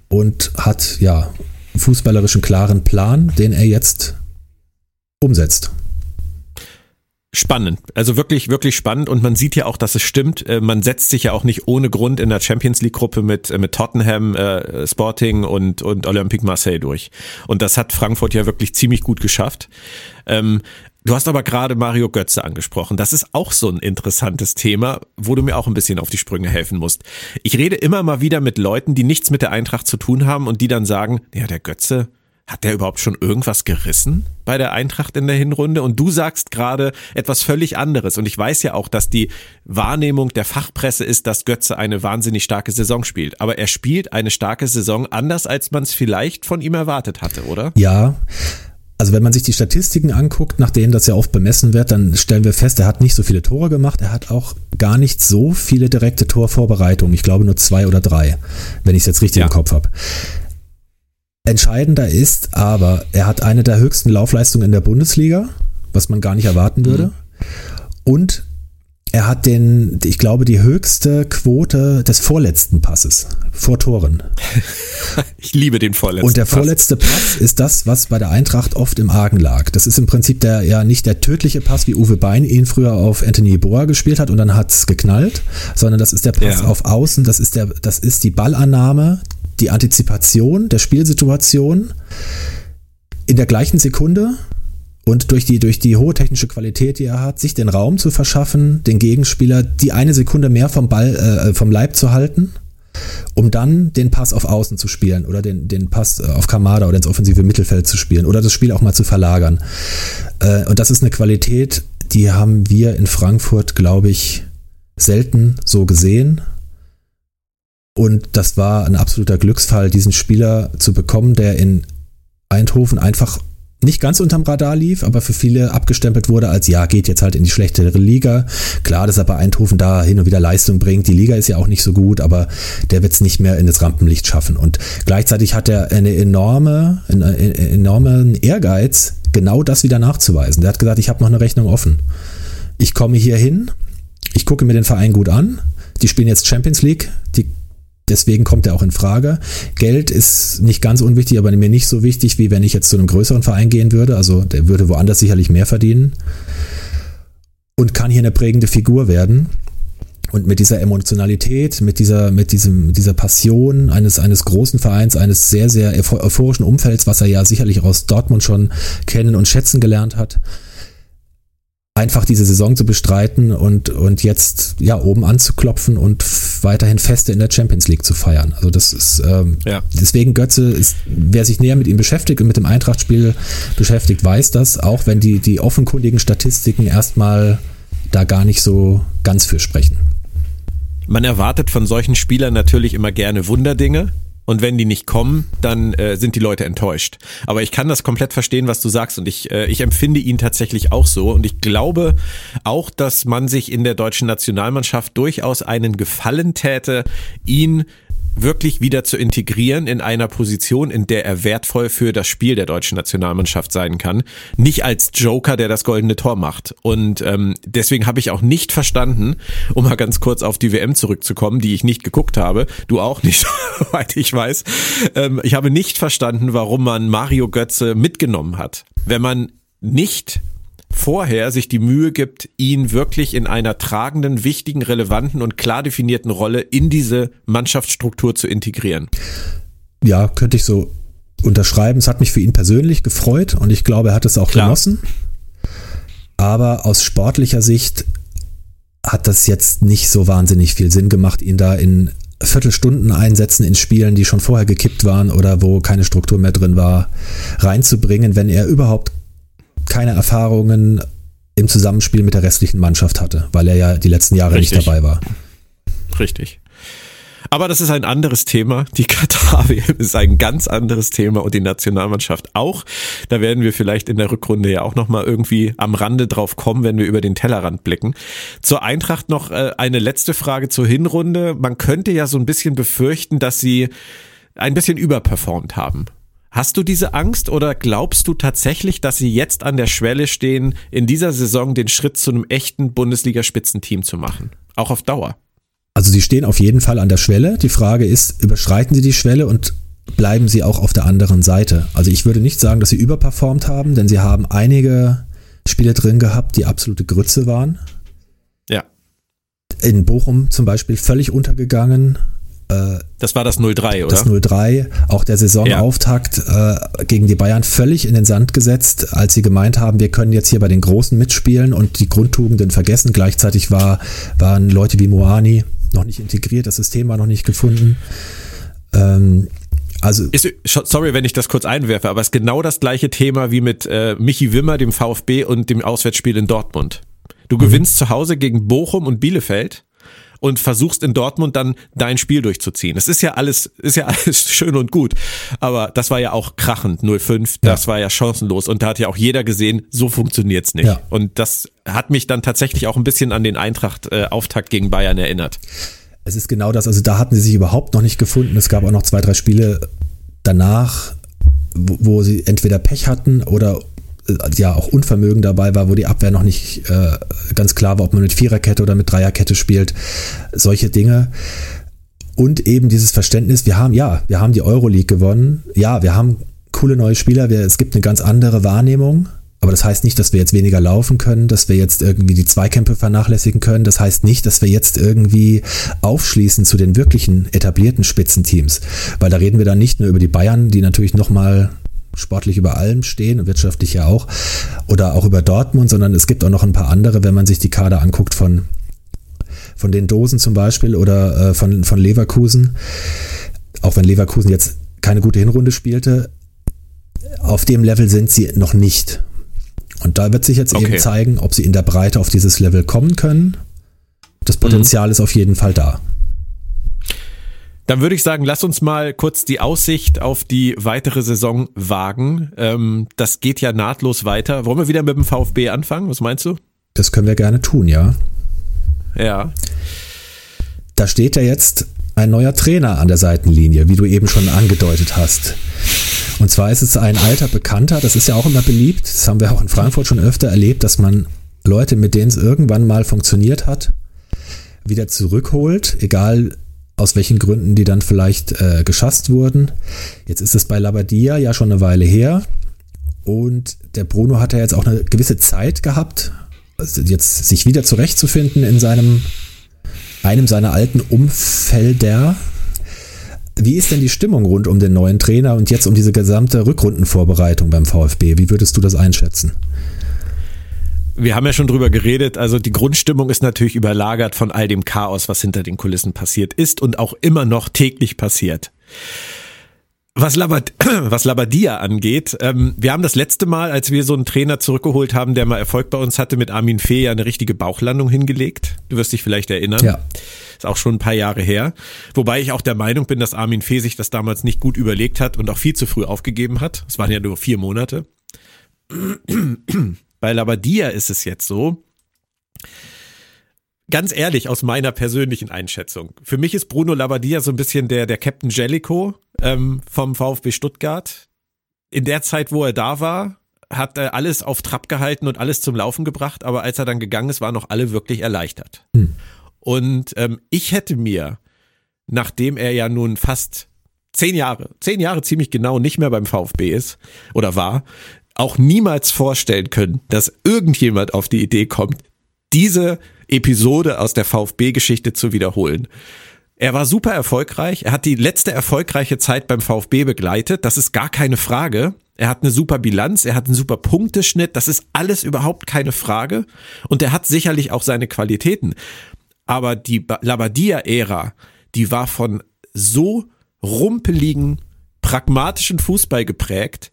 und hat ja fußballerischen klaren Plan, den er jetzt umsetzt. Spannend, also wirklich, wirklich spannend und man sieht ja auch, dass es stimmt. Äh, man setzt sich ja auch nicht ohne Grund in der Champions League Gruppe mit, äh, mit Tottenham, äh, Sporting und, und Olympique Marseille durch. Und das hat Frankfurt ja wirklich ziemlich gut geschafft. Ähm, Du hast aber gerade Mario Götze angesprochen. Das ist auch so ein interessantes Thema, wo du mir auch ein bisschen auf die Sprünge helfen musst. Ich rede immer mal wieder mit Leuten, die nichts mit der Eintracht zu tun haben und die dann sagen, ja, der Götze, hat der überhaupt schon irgendwas gerissen bei der Eintracht in der Hinrunde? Und du sagst gerade etwas völlig anderes. Und ich weiß ja auch, dass die Wahrnehmung der Fachpresse ist, dass Götze eine wahnsinnig starke Saison spielt. Aber er spielt eine starke Saison anders, als man es vielleicht von ihm erwartet hatte, oder? Ja. Also wenn man sich die Statistiken anguckt, nach denen das ja oft bemessen wird, dann stellen wir fest, er hat nicht so viele Tore gemacht, er hat auch gar nicht so viele direkte Torvorbereitungen. Ich glaube nur zwei oder drei, wenn ich es jetzt richtig ja. im Kopf habe. Entscheidender ist aber, er hat eine der höchsten Laufleistungen in der Bundesliga, was man gar nicht erwarten würde. Mhm. Und er hat den, ich glaube, die höchste Quote des vorletzten Passes vor Toren. Ich liebe den vorletzten. Und der vorletzte Pass. Pass ist das, was bei der Eintracht oft im Argen lag. Das ist im Prinzip der, ja, nicht der tödliche Pass, wie Uwe Bein ihn früher auf Anthony Boa gespielt hat und dann hat's geknallt, sondern das ist der Pass ja. auf Außen, das ist der, das ist die Ballannahme, die Antizipation der Spielsituation in der gleichen Sekunde und durch die, durch die hohe technische Qualität, die er hat, sich den Raum zu verschaffen, den Gegenspieler die eine Sekunde mehr vom Ball, äh, vom Leib zu halten, um dann den Pass auf Außen zu spielen oder den, den Pass äh, auf Kamada oder ins offensive Mittelfeld zu spielen oder das Spiel auch mal zu verlagern. Äh, und das ist eine Qualität, die haben wir in Frankfurt, glaube ich, selten so gesehen. Und das war ein absoluter Glücksfall, diesen Spieler zu bekommen, der in Eindhoven einfach nicht ganz unterm Radar lief, aber für viele abgestempelt wurde als, ja, geht jetzt halt in die schlechtere Liga. Klar, dass er bei Eindhoven da hin und wieder Leistung bringt. Die Liga ist ja auch nicht so gut, aber der wird es nicht mehr in das Rampenlicht schaffen. Und gleichzeitig hat er eine enorme, einen enormen Ehrgeiz, genau das wieder nachzuweisen. Der hat gesagt, ich habe noch eine Rechnung offen. Ich komme hier hin, ich gucke mir den Verein gut an, die spielen jetzt Champions League, die Deswegen kommt er auch in Frage. Geld ist nicht ganz unwichtig, aber mir nicht so wichtig, wie wenn ich jetzt zu einem größeren Verein gehen würde. Also der würde woanders sicherlich mehr verdienen und kann hier eine prägende Figur werden. Und mit dieser Emotionalität, mit dieser, mit diesem, mit dieser Passion eines, eines großen Vereins, eines sehr, sehr euphorischen Umfelds, was er ja sicherlich aus Dortmund schon kennen und schätzen gelernt hat, einfach diese Saison zu bestreiten und, und jetzt ja oben anzuklopfen und weiterhin Feste in der Champions League zu feiern. Also das ist ähm, ja. deswegen Götze ist, wer sich näher mit ihm beschäftigt und mit dem Eintrachtspiel beschäftigt, weiß das, auch wenn die, die offenkundigen Statistiken erstmal da gar nicht so ganz für sprechen. Man erwartet von solchen Spielern natürlich immer gerne Wunderdinge. Und wenn die nicht kommen, dann äh, sind die Leute enttäuscht. Aber ich kann das komplett verstehen, was du sagst und ich, äh, ich empfinde ihn tatsächlich auch so und ich glaube auch, dass man sich in der deutschen Nationalmannschaft durchaus einen Gefallen täte, ihn wirklich wieder zu integrieren in einer Position, in der er wertvoll für das Spiel der deutschen Nationalmannschaft sein kann. Nicht als Joker, der das goldene Tor macht. Und ähm, deswegen habe ich auch nicht verstanden, um mal ganz kurz auf die WM zurückzukommen, die ich nicht geguckt habe, du auch nicht, soweit ich weiß. Ähm, ich habe nicht verstanden, warum man Mario Götze mitgenommen hat. Wenn man nicht vorher sich die Mühe gibt, ihn wirklich in einer tragenden, wichtigen, relevanten und klar definierten Rolle in diese Mannschaftsstruktur zu integrieren. Ja, könnte ich so unterschreiben. Es hat mich für ihn persönlich gefreut und ich glaube, er hat es auch klar. genossen. Aber aus sportlicher Sicht hat das jetzt nicht so wahnsinnig viel Sinn gemacht, ihn da in Viertelstunden einsetzen in Spielen, die schon vorher gekippt waren oder wo keine Struktur mehr drin war, reinzubringen, wenn er überhaupt keine Erfahrungen im Zusammenspiel mit der restlichen Mannschaft hatte, weil er ja die letzten Jahre Richtig. nicht dabei war. Richtig. Aber das ist ein anderes Thema. Die Katar-WM ist ein ganz anderes Thema und die Nationalmannschaft auch. Da werden wir vielleicht in der Rückrunde ja auch nochmal irgendwie am Rande drauf kommen, wenn wir über den Tellerrand blicken. Zur Eintracht noch äh, eine letzte Frage zur Hinrunde. Man könnte ja so ein bisschen befürchten, dass sie ein bisschen überperformt haben. Hast du diese Angst oder glaubst du tatsächlich, dass sie jetzt an der Schwelle stehen, in dieser Saison den Schritt zu einem echten Bundesliga-Spitzenteam zu machen? Auch auf Dauer? Also sie stehen auf jeden Fall an der Schwelle. Die Frage ist, überschreiten sie die Schwelle und bleiben sie auch auf der anderen Seite? Also ich würde nicht sagen, dass sie überperformt haben, denn sie haben einige Spiele drin gehabt, die absolute Grütze waren. Ja. In Bochum zum Beispiel völlig untergegangen. Äh, das war das 0-3, oder? Das 0-3, auch der Saisonauftakt ja. äh, gegen die Bayern völlig in den Sand gesetzt, als sie gemeint haben, wir können jetzt hier bei den Großen mitspielen und die Grundtugenden vergessen. Gleichzeitig war, waren Leute wie Moani noch nicht integriert, das System war noch nicht gefunden. Ähm, also ist, sorry, wenn ich das kurz einwerfe, aber es ist genau das gleiche Thema wie mit äh, Michi Wimmer, dem VfB und dem Auswärtsspiel in Dortmund. Du mhm. gewinnst zu Hause gegen Bochum und Bielefeld und versuchst in Dortmund dann dein Spiel durchzuziehen. Es ist ja alles, ist ja alles schön und gut. Aber das war ja auch krachend, 05, das ja. war ja chancenlos. Und da hat ja auch jeder gesehen, so funktioniert's nicht. Ja. Und das hat mich dann tatsächlich auch ein bisschen an den Eintracht-Auftakt gegen Bayern erinnert. Es ist genau das, also da hatten sie sich überhaupt noch nicht gefunden. Es gab auch noch zwei, drei Spiele danach, wo, wo sie entweder Pech hatten oder äh, ja auch Unvermögen dabei war, wo die Abwehr noch nicht äh, ganz klar war, ob man mit Viererkette oder mit Dreierkette spielt. Solche Dinge. Und eben dieses Verständnis, wir haben, ja, wir haben die Euroleague gewonnen. Ja, wir haben coole neue Spieler. Wir, es gibt eine ganz andere Wahrnehmung. Aber das heißt nicht, dass wir jetzt weniger laufen können, dass wir jetzt irgendwie die Zweikämpfe vernachlässigen können. Das heißt nicht, dass wir jetzt irgendwie aufschließen zu den wirklichen etablierten Spitzenteams. Weil da reden wir dann nicht nur über die Bayern, die natürlich nochmal sportlich über allem stehen, wirtschaftlich ja auch, oder auch über Dortmund, sondern es gibt auch noch ein paar andere, wenn man sich die Kader anguckt von, von den Dosen zum Beispiel oder äh, von, von Leverkusen. Auch wenn Leverkusen jetzt keine gute Hinrunde spielte, auf dem Level sind sie noch nicht. Und da wird sich jetzt okay. eben zeigen, ob sie in der Breite auf dieses Level kommen können. Das Potenzial mhm. ist auf jeden Fall da. Dann würde ich sagen, lass uns mal kurz die Aussicht auf die weitere Saison wagen. Ähm, das geht ja nahtlos weiter. Wollen wir wieder mit dem VfB anfangen? Was meinst du? Das können wir gerne tun, ja. Ja. Da steht ja jetzt ein neuer Trainer an der Seitenlinie, wie du eben schon angedeutet hast. Und zwar ist es ein alter Bekannter, das ist ja auch immer beliebt, das haben wir auch in Frankfurt schon öfter erlebt, dass man Leute, mit denen es irgendwann mal funktioniert hat, wieder zurückholt, egal aus welchen Gründen die dann vielleicht äh, geschasst wurden. Jetzt ist es bei Labadia ja schon eine Weile her und der Bruno hat ja jetzt auch eine gewisse Zeit gehabt, also jetzt sich wieder zurechtzufinden in seinem einem seiner alten Umfelder. Wie ist denn die Stimmung rund um den neuen Trainer und jetzt um diese gesamte Rückrundenvorbereitung beim VfB? Wie würdest du das einschätzen? Wir haben ja schon drüber geredet, also die Grundstimmung ist natürlich überlagert von all dem Chaos, was hinter den Kulissen passiert ist und auch immer noch täglich passiert. Was, Labad was Labadia angeht, ähm, wir haben das letzte Mal, als wir so einen Trainer zurückgeholt haben, der mal Erfolg bei uns hatte, mit Armin Fee ja eine richtige Bauchlandung hingelegt. Du wirst dich vielleicht erinnern. Ja. Ist auch schon ein paar Jahre her. Wobei ich auch der Meinung bin, dass Armin Fee sich das damals nicht gut überlegt hat und auch viel zu früh aufgegeben hat. Es waren ja nur vier Monate. Bei Labadia ist es jetzt so, ganz ehrlich, aus meiner persönlichen Einschätzung. Für mich ist Bruno Labbadia so ein bisschen der, der Captain Jellico ähm, vom VfB Stuttgart. In der Zeit, wo er da war, hat er alles auf Trab gehalten und alles zum Laufen gebracht, aber als er dann gegangen ist, waren noch alle wirklich erleichtert. Hm. Und ähm, ich hätte mir, nachdem er ja nun fast zehn Jahre, zehn Jahre ziemlich genau nicht mehr beim VfB ist oder war, auch niemals vorstellen können, dass irgendjemand auf die Idee kommt, diese Episode aus der VfB-Geschichte zu wiederholen. Er war super erfolgreich. Er hat die letzte erfolgreiche Zeit beim VfB begleitet. Das ist gar keine Frage. Er hat eine super Bilanz. Er hat einen super Punkteschnitt. Das ist alles überhaupt keine Frage. Und er hat sicherlich auch seine Qualitäten. Aber die Labadia-Ära, die war von so rumpeligen, pragmatischen Fußball geprägt,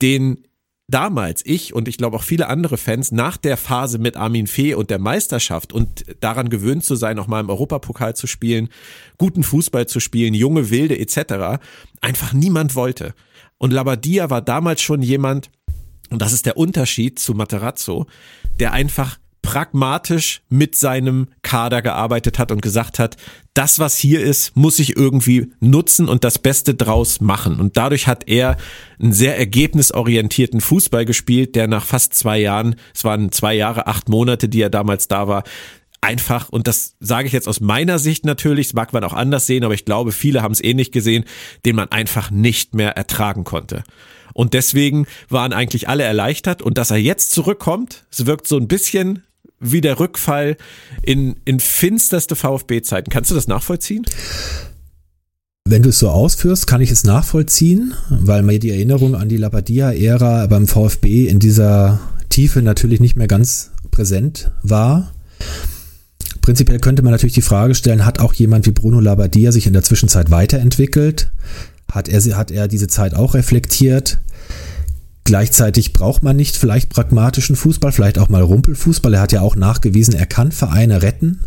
den damals ich und ich glaube auch viele andere Fans nach der Phase mit Armin Fee und der Meisterschaft und daran gewöhnt zu sein, auch mal im Europapokal zu spielen, guten Fußball zu spielen, junge Wilde etc., einfach niemand wollte. Und Labadia war damals schon jemand, und das ist der Unterschied zu Materazzo, der einfach pragmatisch mit seinem Kader gearbeitet hat und gesagt hat, das, was hier ist, muss ich irgendwie nutzen und das Beste draus machen. Und dadurch hat er einen sehr ergebnisorientierten Fußball gespielt, der nach fast zwei Jahren, es waren zwei Jahre, acht Monate, die er damals da war, einfach, und das sage ich jetzt aus meiner Sicht natürlich, das mag man auch anders sehen, aber ich glaube, viele haben es ähnlich gesehen, den man einfach nicht mehr ertragen konnte. Und deswegen waren eigentlich alle erleichtert und dass er jetzt zurückkommt, es wirkt so ein bisschen wie der Rückfall in, in finsterste VfB-Zeiten. Kannst du das nachvollziehen? Wenn du es so ausführst, kann ich es nachvollziehen, weil mir die Erinnerung an die Labadia-Ära beim VfB in dieser Tiefe natürlich nicht mehr ganz präsent war. Prinzipiell könnte man natürlich die Frage stellen, hat auch jemand wie Bruno Labadia sich in der Zwischenzeit weiterentwickelt? Hat er, hat er diese Zeit auch reflektiert? Gleichzeitig braucht man nicht vielleicht pragmatischen Fußball, vielleicht auch mal Rumpelfußball. Er hat ja auch nachgewiesen, er kann Vereine retten.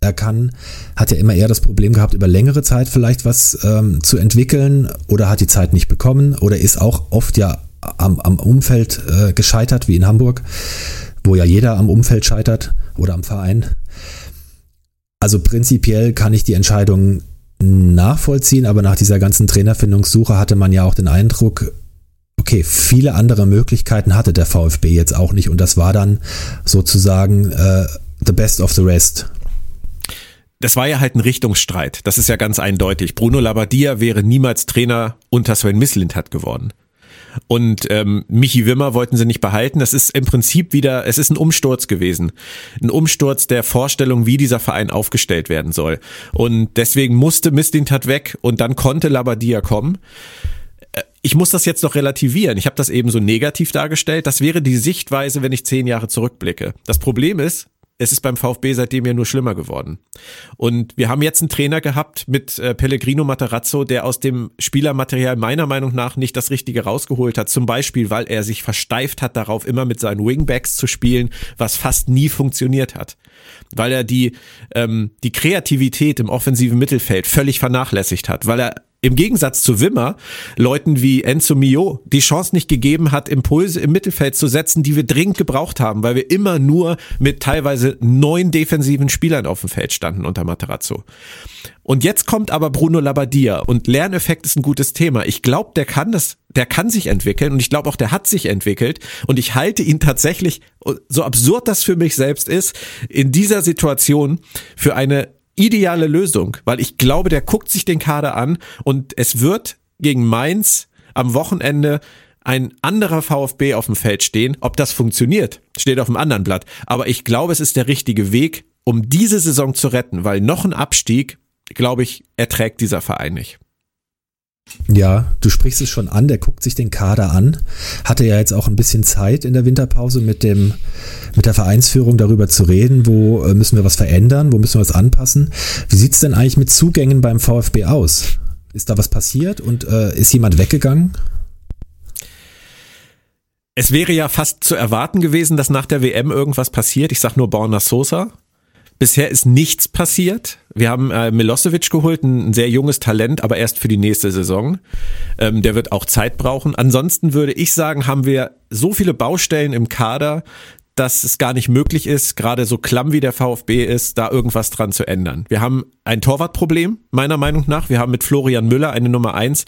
Er kann, hat ja immer eher das Problem gehabt, über längere Zeit vielleicht was ähm, zu entwickeln oder hat die Zeit nicht bekommen oder ist auch oft ja am, am Umfeld äh, gescheitert, wie in Hamburg, wo ja jeder am Umfeld scheitert oder am Verein. Also prinzipiell kann ich die Entscheidung nachvollziehen, aber nach dieser ganzen Trainerfindungssuche hatte man ja auch den Eindruck, okay, viele andere Möglichkeiten hatte der VfB jetzt auch nicht und das war dann sozusagen äh, the best of the rest. Das war ja halt ein Richtungsstreit. Das ist ja ganz eindeutig. Bruno Labbadia wäre niemals Trainer unter Sven Mislintat geworden. Und ähm, Michi Wimmer wollten sie nicht behalten. Das ist im Prinzip wieder, es ist ein Umsturz gewesen. Ein Umsturz der Vorstellung, wie dieser Verein aufgestellt werden soll. Und deswegen musste Mislintat weg und dann konnte Labadia kommen ich muss das jetzt noch relativieren. Ich habe das eben so negativ dargestellt. Das wäre die Sichtweise, wenn ich zehn Jahre zurückblicke. Das Problem ist, es ist beim VfB seitdem ja nur schlimmer geworden. Und wir haben jetzt einen Trainer gehabt mit äh, Pellegrino Materazzo, der aus dem Spielermaterial meiner Meinung nach nicht das Richtige rausgeholt hat. Zum Beispiel, weil er sich versteift hat darauf, immer mit seinen Wingbacks zu spielen, was fast nie funktioniert hat. Weil er die, ähm, die Kreativität im offensiven Mittelfeld völlig vernachlässigt hat, weil er im Gegensatz zu Wimmer Leuten wie Enzo Mio die Chance nicht gegeben hat, Impulse im Mittelfeld zu setzen, die wir dringend gebraucht haben, weil wir immer nur mit teilweise neun defensiven Spielern auf dem Feld standen unter Materazzo. Und jetzt kommt aber Bruno Labbadia und Lerneffekt ist ein gutes Thema. Ich glaube, der kann das, der kann sich entwickeln und ich glaube auch, der hat sich entwickelt und ich halte ihn tatsächlich, so absurd das für mich selbst ist, in dieser Situation für eine ideale Lösung, weil ich glaube, der guckt sich den Kader an und es wird gegen Mainz am Wochenende ein anderer VfB auf dem Feld stehen. Ob das funktioniert, steht auf dem anderen Blatt. Aber ich glaube, es ist der richtige Weg, um diese Saison zu retten, weil noch ein Abstieg, glaube ich, erträgt dieser Verein nicht. Ja, du sprichst es schon an, der guckt sich den Kader an. Hatte ja jetzt auch ein bisschen Zeit in der Winterpause mit dem, mit der Vereinsführung darüber zu reden, wo äh, müssen wir was verändern, wo müssen wir was anpassen. Wie sieht's denn eigentlich mit Zugängen beim VfB aus? Ist da was passiert und äh, ist jemand weggegangen? Es wäre ja fast zu erwarten gewesen, dass nach der WM irgendwas passiert. Ich sag nur Borna Sosa. Bisher ist nichts passiert. Wir haben äh, Milosevic geholt, ein, ein, sehr junges Talent, aber erst für die nächste Saison. Ähm, der wird auch Zeit brauchen. Ansonsten würde ich sagen, haben wir so viele Baustellen im Kader, dass es gar nicht möglich ist, gerade so klamm wie der VfB ist, da irgendwas dran zu ändern. Wir haben ein Torwartproblem, meiner Meinung nach. Wir haben mit Florian Müller eine Nummer eins,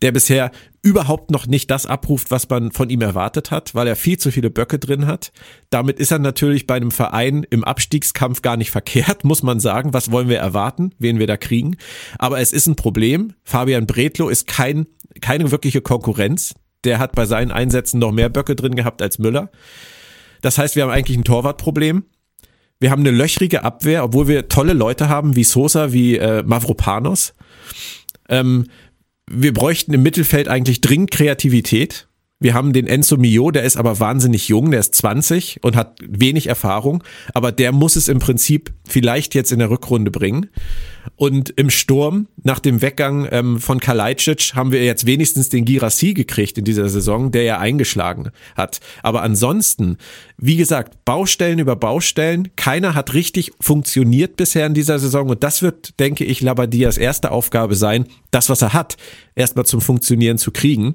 der bisher überhaupt noch nicht das abruft, was man von ihm erwartet hat, weil er viel zu viele Böcke drin hat. Damit ist er natürlich bei einem Verein im Abstiegskampf gar nicht verkehrt, muss man sagen. Was wollen wir erwarten, wen wir da kriegen? Aber es ist ein Problem. Fabian Bretlo ist kein, keine wirkliche Konkurrenz. Der hat bei seinen Einsätzen noch mehr Böcke drin gehabt als Müller. Das heißt, wir haben eigentlich ein Torwartproblem. Wir haben eine löchrige Abwehr, obwohl wir tolle Leute haben, wie Sosa, wie äh, Mavropanos. Ähm, wir bräuchten im Mittelfeld eigentlich dringend Kreativität. Wir haben den Enzo Mio, der ist aber wahnsinnig jung, der ist 20 und hat wenig Erfahrung, aber der muss es im Prinzip vielleicht jetzt in der Rückrunde bringen. Und im Sturm, nach dem Weggang ähm, von Kalajdzic, haben wir jetzt wenigstens den Girassi gekriegt in dieser Saison, der ja eingeschlagen hat. Aber ansonsten, wie gesagt, Baustellen über Baustellen. Keiner hat richtig funktioniert bisher in dieser Saison. Und das wird, denke ich, Labadias erste Aufgabe sein, das, was er hat, erstmal zum Funktionieren zu kriegen.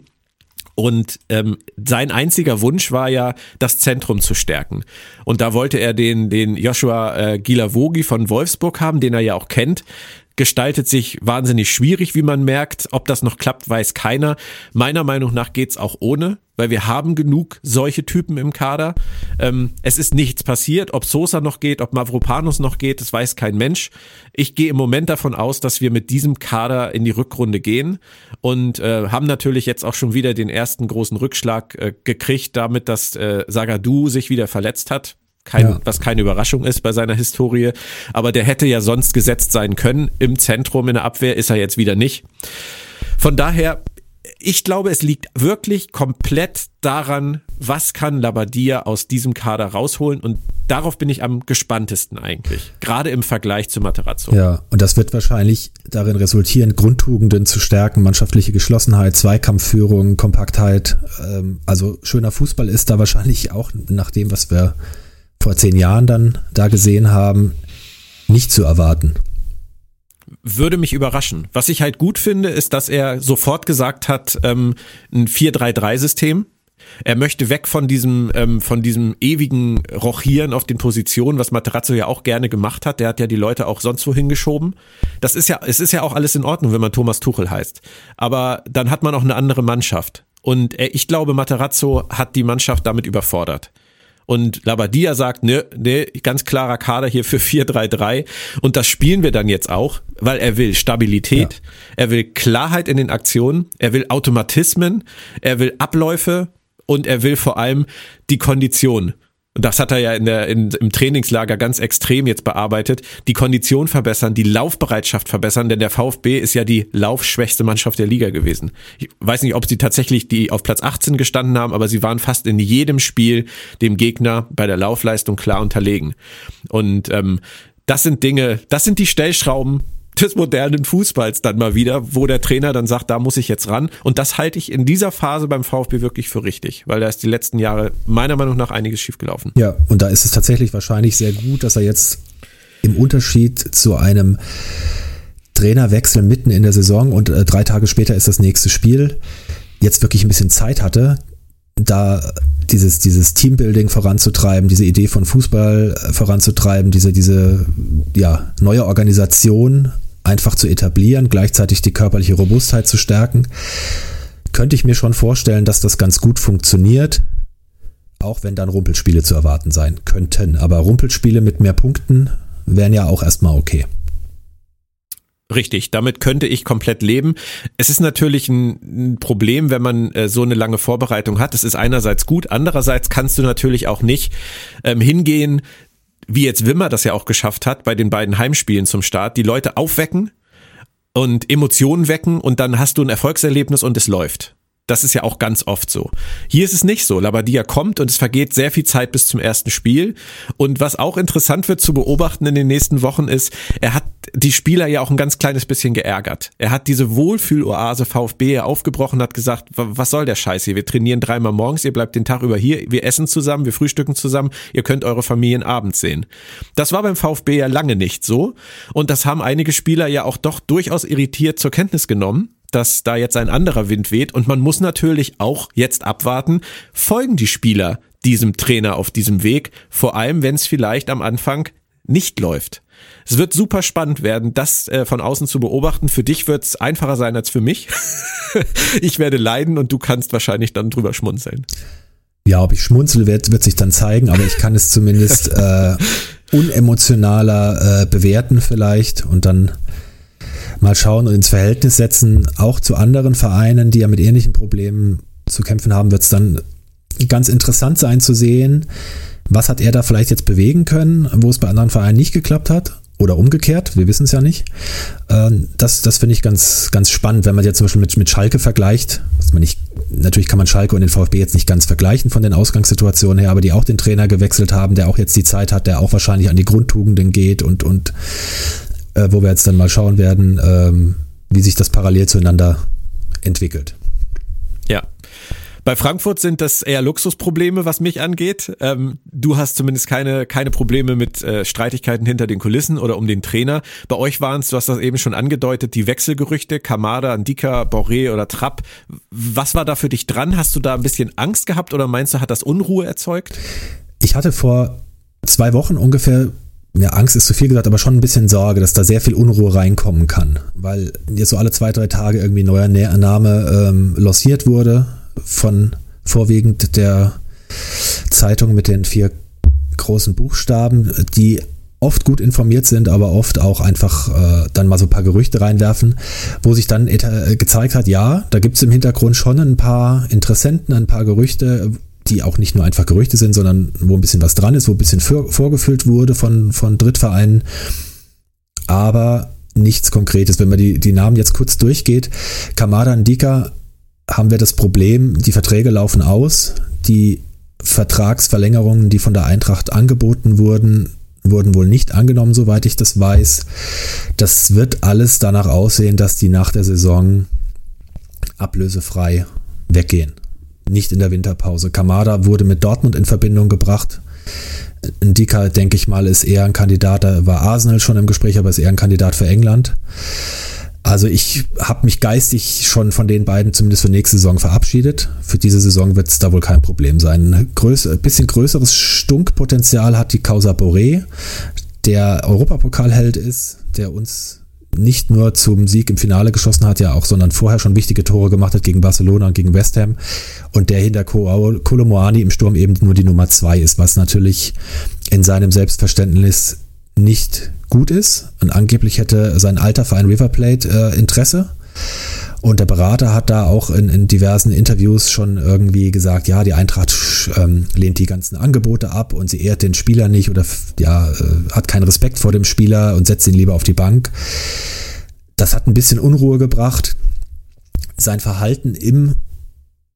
Und ähm, sein einziger Wunsch war ja, das Zentrum zu stärken. Und da wollte er den, den Joshua äh, Gilavogi von Wolfsburg haben, den er ja auch kennt gestaltet sich wahnsinnig schwierig, wie man merkt. Ob das noch klappt, weiß keiner. Meiner Meinung nach geht's auch ohne, weil wir haben genug solche Typen im Kader. Ähm, es ist nichts passiert. Ob Sosa noch geht, ob Mavropanos noch geht, das weiß kein Mensch. Ich gehe im Moment davon aus, dass wir mit diesem Kader in die Rückrunde gehen und äh, haben natürlich jetzt auch schon wieder den ersten großen Rückschlag äh, gekriegt, damit dass äh, Sagadu sich wieder verletzt hat kein, ja. was keine Überraschung ist bei seiner Historie. Aber der hätte ja sonst gesetzt sein können. Im Zentrum in der Abwehr ist er jetzt wieder nicht. Von daher, ich glaube, es liegt wirklich komplett daran, was kann Labadia aus diesem Kader rausholen und darauf bin ich am gespanntesten eigentlich, gerade im Vergleich zu Materazzo. Ja, und das wird wahrscheinlich darin resultieren, Grundtugenden zu stärken, mannschaftliche Geschlossenheit, Zweikampfführung, Kompaktheit. Ähm, also schöner Fußball ist da wahrscheinlich auch nach dem, was wir vor zehn Jahren dann da gesehen haben, nicht zu erwarten. Würde mich überraschen. Was ich halt gut finde, ist, dass er sofort gesagt hat, ähm, ein 4-3-3-System. Er möchte weg von diesem, ähm, von diesem ewigen Rochieren auf den Positionen, was Materazzo ja auch gerne gemacht hat. Der hat ja die Leute auch sonst wohin geschoben. Das ist ja, es ist ja auch alles in Ordnung, wenn man Thomas Tuchel heißt. Aber dann hat man auch eine andere Mannschaft. Und ich glaube, Materazzo hat die Mannschaft damit überfordert. Und Labadia sagt, ne, ne, ganz klarer Kader hier für 4-3-3. Und das spielen wir dann jetzt auch, weil er will Stabilität, ja. er will Klarheit in den Aktionen, er will Automatismen, er will Abläufe und er will vor allem die Kondition. Das hat er ja in der, in, im Trainingslager ganz extrem jetzt bearbeitet, die Kondition verbessern, die Laufbereitschaft verbessern, denn der VfB ist ja die laufschwächste Mannschaft der Liga gewesen. Ich weiß nicht, ob sie tatsächlich die auf Platz 18 gestanden haben, aber sie waren fast in jedem Spiel dem Gegner bei der Laufleistung klar unterlegen. Und ähm, das sind Dinge, das sind die Stellschrauben, des modernen Fußballs dann mal wieder, wo der Trainer dann sagt, da muss ich jetzt ran. Und das halte ich in dieser Phase beim VfB wirklich für richtig, weil da ist die letzten Jahre meiner Meinung nach einiges schiefgelaufen. Ja, und da ist es tatsächlich wahrscheinlich sehr gut, dass er jetzt im Unterschied zu einem Trainerwechsel mitten in der Saison und äh, drei Tage später ist das nächste Spiel, jetzt wirklich ein bisschen Zeit hatte, da dieses, dieses Teambuilding voranzutreiben, diese Idee von Fußball äh, voranzutreiben, diese, diese ja, neue Organisation einfach zu etablieren, gleichzeitig die körperliche Robustheit zu stärken, könnte ich mir schon vorstellen, dass das ganz gut funktioniert, auch wenn dann Rumpelspiele zu erwarten sein könnten. Aber Rumpelspiele mit mehr Punkten wären ja auch erstmal okay. Richtig, damit könnte ich komplett leben. Es ist natürlich ein, Problem, wenn man äh, so eine lange Vorbereitung hat. Es ist einerseits gut, andererseits kannst du natürlich auch nicht ähm, hingehen, wie jetzt Wimmer das ja auch geschafft hat bei den beiden Heimspielen zum Start, die Leute aufwecken und Emotionen wecken und dann hast du ein Erfolgserlebnis und es läuft. Das ist ja auch ganz oft so. Hier ist es nicht so. Labadia kommt und es vergeht sehr viel Zeit bis zum ersten Spiel. Und was auch interessant wird zu beobachten in den nächsten Wochen ist, er hat die Spieler ja auch ein ganz kleines bisschen geärgert. Er hat diese Wohlfühloase VfB aufgebrochen, hat gesagt, was soll der Scheiß hier? Wir trainieren dreimal morgens, ihr bleibt den Tag über hier, wir essen zusammen, wir frühstücken zusammen, ihr könnt eure Familien abends sehen. Das war beim VfB ja lange nicht so. Und das haben einige Spieler ja auch doch durchaus irritiert zur Kenntnis genommen dass da jetzt ein anderer Wind weht. Und man muss natürlich auch jetzt abwarten, folgen die Spieler diesem Trainer auf diesem Weg, vor allem wenn es vielleicht am Anfang nicht läuft. Es wird super spannend werden, das äh, von außen zu beobachten. Für dich wird es einfacher sein als für mich. ich werde leiden und du kannst wahrscheinlich dann drüber schmunzeln. Ja, ob ich schmunzel, wird, wird sich dann zeigen, aber ich kann es zumindest äh, unemotionaler äh, bewerten vielleicht und dann mal schauen und ins Verhältnis setzen, auch zu anderen Vereinen, die ja mit ähnlichen Problemen zu kämpfen haben, wird es dann ganz interessant sein zu sehen, was hat er da vielleicht jetzt bewegen können, wo es bei anderen Vereinen nicht geklappt hat oder umgekehrt, wir wissen es ja nicht. Ähm, das, das finde ich ganz, ganz spannend, wenn man jetzt zum Beispiel mit, mit Schalke vergleicht. Was man nicht, natürlich kann man Schalke und den VfB jetzt nicht ganz vergleichen von den Ausgangssituationen her, aber die auch den Trainer gewechselt haben, der auch jetzt die Zeit hat, der auch wahrscheinlich an die Grundtugenden geht und, und äh, wo wir jetzt dann mal schauen werden, ähm, wie sich das parallel zueinander entwickelt. Ja. Bei Frankfurt sind das eher Luxusprobleme, was mich angeht. Ähm, du hast zumindest keine, keine Probleme mit äh, Streitigkeiten hinter den Kulissen oder um den Trainer. Bei euch waren es, du hast das eben schon angedeutet, die Wechselgerüchte, Kamada, Ndika, Boré oder Trapp. Was war da für dich dran? Hast du da ein bisschen Angst gehabt oder meinst du, hat das Unruhe erzeugt? Ich hatte vor zwei Wochen ungefähr ja, Angst ist zu viel gesagt, aber schon ein bisschen Sorge, dass da sehr viel Unruhe reinkommen kann, weil jetzt so alle zwei, drei Tage irgendwie neuer Name ähm, lossiert wurde von vorwiegend der Zeitung mit den vier großen Buchstaben, die oft gut informiert sind, aber oft auch einfach äh, dann mal so ein paar Gerüchte reinwerfen, wo sich dann äh, gezeigt hat, ja, da gibt es im Hintergrund schon ein paar Interessenten, ein paar Gerüchte, die auch nicht nur einfach Gerüchte sind, sondern wo ein bisschen was dran ist, wo ein bisschen für, vorgefüllt wurde von, von Drittvereinen, aber nichts Konkretes. Wenn man die, die Namen jetzt kurz durchgeht, Kamada und Dika haben wir das Problem, die Verträge laufen aus, die Vertragsverlängerungen, die von der Eintracht angeboten wurden, wurden wohl nicht angenommen, soweit ich das weiß. Das wird alles danach aussehen, dass die nach der Saison ablösefrei weggehen nicht in der Winterpause. Kamada wurde mit Dortmund in Verbindung gebracht. Ndika, denke ich mal, ist eher ein Kandidat, da war Arsenal schon im Gespräch, aber ist eher ein Kandidat für England. Also ich habe mich geistig schon von den beiden zumindest für nächste Saison verabschiedet. Für diese Saison wird es da wohl kein Problem sein. Ein größ bisschen größeres Stunkpotenzial hat die Causa Boré, der Europapokalheld ist, der uns nicht nur zum Sieg im Finale geschossen hat, ja auch, sondern vorher schon wichtige Tore gemacht hat gegen Barcelona und gegen West Ham und der hinter Kolomoani im Sturm eben nur die Nummer zwei ist, was natürlich in seinem Selbstverständnis nicht gut ist. Und angeblich hätte sein alter Verein River Plate äh, Interesse. Und der Berater hat da auch in, in diversen Interviews schon irgendwie gesagt, ja, die Eintracht ähm, lehnt die ganzen Angebote ab und sie ehrt den Spieler nicht oder ja, äh, hat keinen Respekt vor dem Spieler und setzt ihn lieber auf die Bank. Das hat ein bisschen Unruhe gebracht. Sein Verhalten im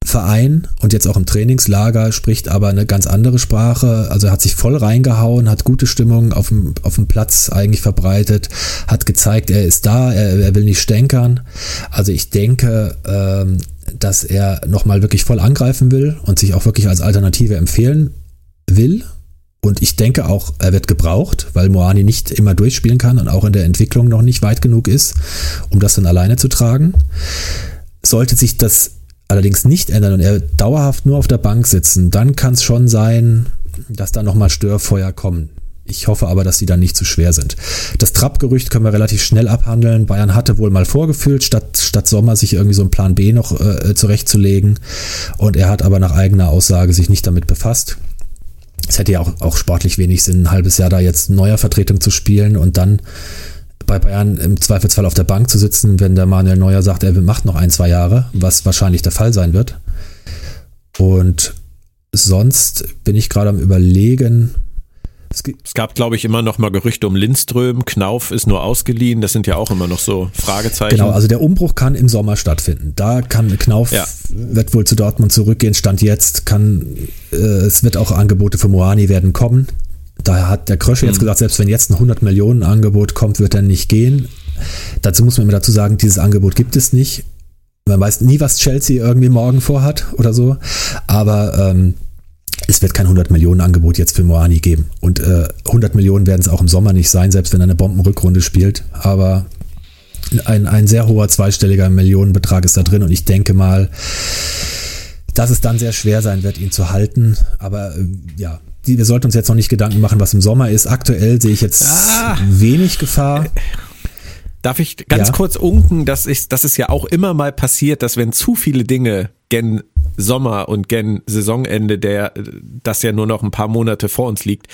Verein und jetzt auch im Trainingslager spricht aber eine ganz andere Sprache. Also hat sich voll reingehauen, hat gute Stimmung auf dem, auf dem Platz eigentlich verbreitet, hat gezeigt, er ist da, er, er will nicht stänkern. Also ich denke, ähm, dass er nochmal wirklich voll angreifen will und sich auch wirklich als Alternative empfehlen will. Und ich denke auch, er wird gebraucht, weil Moani nicht immer durchspielen kann und auch in der Entwicklung noch nicht weit genug ist, um das dann alleine zu tragen. Sollte sich das allerdings nicht ändern und er dauerhaft nur auf der Bank sitzen, dann kann es schon sein, dass da nochmal Störfeuer kommen. Ich hoffe aber, dass sie dann nicht zu schwer sind. Das Trapp-Gerücht können wir relativ schnell abhandeln. Bayern hatte wohl mal vorgefühlt, statt, statt Sommer sich irgendwie so einen Plan B noch äh, zurechtzulegen. Und er hat aber nach eigener Aussage sich nicht damit befasst. Es hätte ja auch, auch sportlich wenig Sinn, ein halbes Jahr da jetzt neuer Vertretung zu spielen und dann bei Bayern im Zweifelsfall auf der Bank zu sitzen, wenn der Manuel Neuer sagt, er macht noch ein, zwei Jahre, was wahrscheinlich der Fall sein wird. Und sonst bin ich gerade am Überlegen, Es, es gab, glaube ich, immer noch mal Gerüchte um Lindström. Knauf ist nur ausgeliehen. Das sind ja auch immer noch so Fragezeichen. Genau, also der Umbruch kann im Sommer stattfinden. Da kann Knauf, ja. wird wohl zu Dortmund zurückgehen. Stand jetzt kann, äh, es wird auch Angebote für Moani werden kommen. Da hat der Krösche mhm. jetzt gesagt, selbst wenn jetzt ein 100 Millionen Angebot kommt, wird er nicht gehen. Dazu muss man mir dazu sagen, dieses Angebot gibt es nicht. Man weiß nie, was Chelsea irgendwie morgen vorhat oder so. Aber ähm, es wird kein 100 Millionen Angebot jetzt für Moani geben. Und äh, 100 Millionen werden es auch im Sommer nicht sein, selbst wenn er eine Bombenrückrunde spielt. Aber ein, ein sehr hoher zweistelliger Millionenbetrag ist da drin und ich denke mal, dass es dann sehr schwer sein wird, ihn zu halten. Aber äh, ja, die, wir sollten uns jetzt noch nicht Gedanken machen, was im Sommer ist. Aktuell sehe ich jetzt ah. wenig Gefahr. Darf ich ganz ja. kurz unken, dass, ich, dass es ja auch immer mal passiert, dass wenn zu viele Dinge gen Sommer und gen Saisonende, der das ja nur noch ein paar Monate vor uns liegt,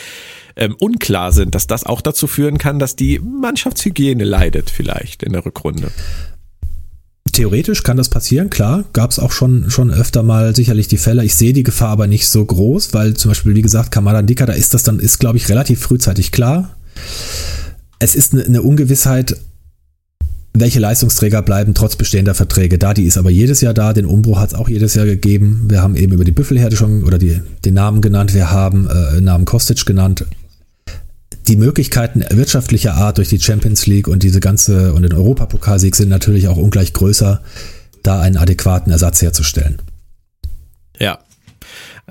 ähm, unklar sind, dass das auch dazu führen kann, dass die Mannschaftshygiene leidet vielleicht in der Rückrunde. Theoretisch kann das passieren, klar. Gab es auch schon, schon öfter mal sicherlich die Fälle. Ich sehe die Gefahr aber nicht so groß, weil zum Beispiel, wie gesagt, Kamada Dika, da ist das dann, ist glaube ich relativ frühzeitig klar. Es ist eine, eine Ungewissheit, welche Leistungsträger bleiben trotz bestehender Verträge da. Die ist aber jedes Jahr da. Den Umbruch hat es auch jedes Jahr gegeben. Wir haben eben über die Büffelherde schon oder die, den Namen genannt. Wir haben äh, Namen Kostic genannt. Die Möglichkeiten wirtschaftlicher Art durch die Champions League und diese ganze und den Europapokalsieg sind natürlich auch ungleich größer, da einen adäquaten Ersatz herzustellen. Ja,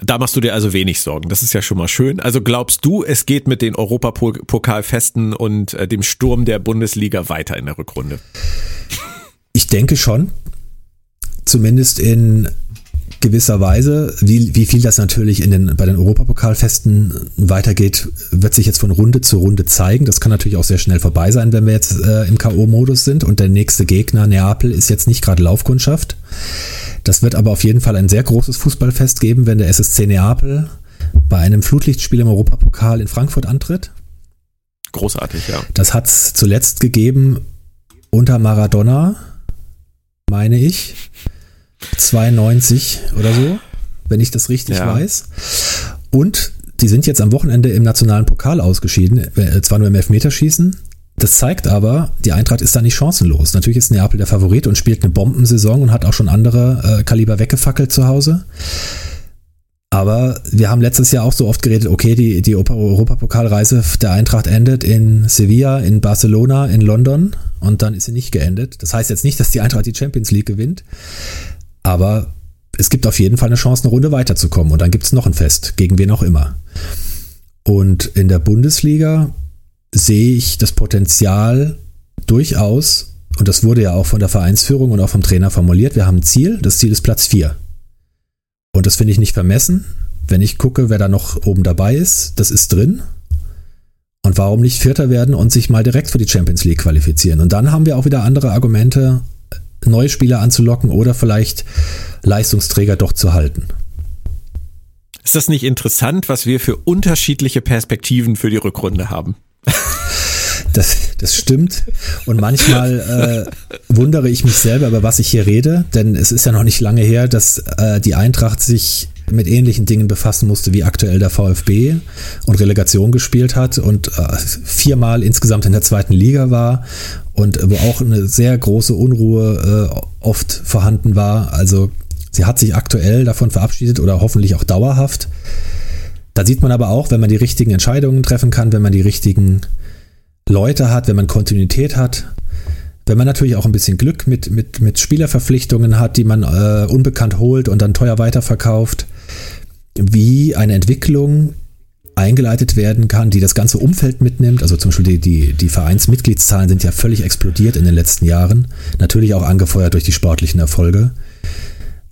da machst du dir also wenig Sorgen. Das ist ja schon mal schön. Also glaubst du, es geht mit den Europapokalfesten und äh, dem Sturm der Bundesliga weiter in der Rückrunde? Ich denke schon. Zumindest in gewisser Weise. Wie, wie viel das natürlich in den, bei den Europapokalfesten weitergeht, wird sich jetzt von Runde zu Runde zeigen. Das kann natürlich auch sehr schnell vorbei sein, wenn wir jetzt äh, im K.O.-Modus sind und der nächste Gegner, Neapel, ist jetzt nicht gerade Laufkundschaft. Das wird aber auf jeden Fall ein sehr großes Fußballfest geben, wenn der SSC Neapel bei einem Flutlichtspiel im Europapokal in Frankfurt antritt. Großartig, ja. Das hat es zuletzt gegeben unter Maradona, meine ich. 92 oder so, wenn ich das richtig ja. weiß. Und die sind jetzt am Wochenende im nationalen Pokal ausgeschieden, äh, zwar nur im Elfmeterschießen, das zeigt aber, die Eintracht ist da nicht chancenlos. Natürlich ist Neapel der Favorit und spielt eine Bombensaison und hat auch schon andere äh, Kaliber weggefackelt zu Hause. Aber wir haben letztes Jahr auch so oft geredet, okay, die, die Europapokalreise der Eintracht endet in Sevilla, in Barcelona, in London und dann ist sie nicht geendet. Das heißt jetzt nicht, dass die Eintracht die Champions League gewinnt, aber es gibt auf jeden Fall eine Chance, eine Runde weiterzukommen und dann gibt es noch ein Fest, gegen wen auch immer. Und in der Bundesliga sehe ich das Potenzial durchaus, und das wurde ja auch von der Vereinsführung und auch vom Trainer formuliert, wir haben ein Ziel, das Ziel ist Platz 4. Und das finde ich nicht vermessen. Wenn ich gucke, wer da noch oben dabei ist, das ist drin. Und warum nicht Vierter werden und sich mal direkt für die Champions League qualifizieren? Und dann haben wir auch wieder andere Argumente, neue Spieler anzulocken oder vielleicht Leistungsträger doch zu halten. Ist das nicht interessant, was wir für unterschiedliche Perspektiven für die Rückrunde haben? Das, das stimmt. Und manchmal äh, wundere ich mich selber, über was ich hier rede, denn es ist ja noch nicht lange her, dass äh, die Eintracht sich mit ähnlichen Dingen befassen musste wie aktuell der VfB und Relegation gespielt hat und äh, viermal insgesamt in der zweiten Liga war und wo auch eine sehr große Unruhe äh, oft vorhanden war. Also sie hat sich aktuell davon verabschiedet oder hoffentlich auch dauerhaft. Da sieht man aber auch, wenn man die richtigen Entscheidungen treffen kann, wenn man die richtigen Leute hat, wenn man Kontinuität hat, wenn man natürlich auch ein bisschen Glück mit, mit, mit Spielerverpflichtungen hat, die man äh, unbekannt holt und dann teuer weiterverkauft, wie eine Entwicklung eingeleitet werden kann, die das ganze Umfeld mitnimmt. Also zum Beispiel die, die, die Vereinsmitgliedszahlen sind ja völlig explodiert in den letzten Jahren. Natürlich auch angefeuert durch die sportlichen Erfolge.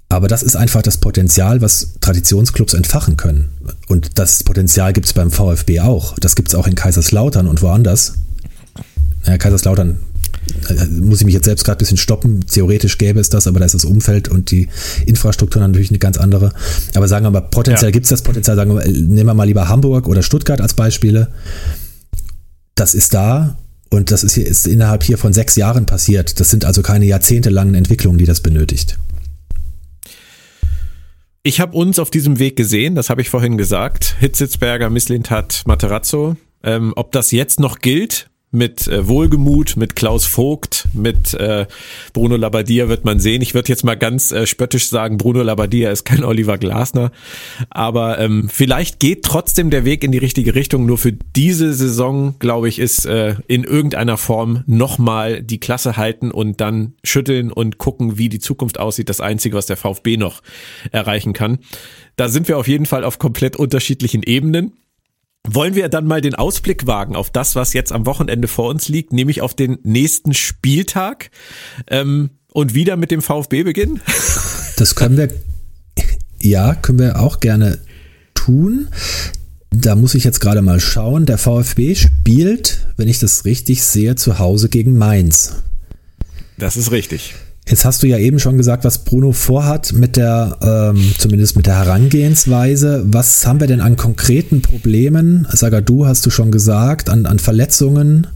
Aber das ist einfach das Potenzial, was Traditionsclubs entfachen können. Und das Potenzial gibt es beim VfB auch. Das gibt es auch in Kaiserslautern und woanders. Ja, Kaiserslautern muss ich mich jetzt selbst gerade ein bisschen stoppen. Theoretisch gäbe es das, aber da ist das Umfeld und die Infrastruktur natürlich eine ganz andere. Aber sagen wir mal, potenziell ja. gibt es das Potenzial. Sagen wir, nehmen wir mal lieber Hamburg oder Stuttgart als Beispiele. Das ist da und das ist, hier, ist innerhalb hier von sechs Jahren passiert. Das sind also keine jahrzehntelangen Entwicklungen, die das benötigt. Ich habe uns auf diesem Weg gesehen, das habe ich vorhin gesagt. Hitzitzberger, Misslintat, Materazzo. Ähm, ob das jetzt noch gilt, mit äh, Wohlgemut, mit Klaus Vogt, mit äh, Bruno Labbadia wird man sehen. Ich würde jetzt mal ganz äh, spöttisch sagen, Bruno Labbadia ist kein Oliver Glasner. Aber ähm, vielleicht geht trotzdem der Weg in die richtige Richtung. Nur für diese Saison, glaube ich, ist äh, in irgendeiner Form nochmal die Klasse halten und dann schütteln und gucken, wie die Zukunft aussieht. Das Einzige, was der VfB noch erreichen kann. Da sind wir auf jeden Fall auf komplett unterschiedlichen Ebenen. Wollen wir dann mal den Ausblick wagen auf das, was jetzt am Wochenende vor uns liegt, nämlich auf den nächsten Spieltag ähm, und wieder mit dem VfB beginnen? Das können wir, ja, können wir auch gerne tun. Da muss ich jetzt gerade mal schauen. Der VfB spielt, wenn ich das richtig sehe, zu Hause gegen Mainz. Das ist richtig. Jetzt hast du ja eben schon gesagt, was Bruno vorhat mit der, ähm, zumindest mit der Herangehensweise. Was haben wir denn an konkreten Problemen? Sagadu hast du schon gesagt, an, an Verletzungen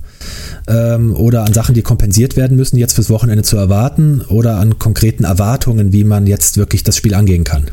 ähm, oder an Sachen, die kompensiert werden müssen, jetzt fürs Wochenende zu erwarten oder an konkreten Erwartungen, wie man jetzt wirklich das Spiel angehen kann?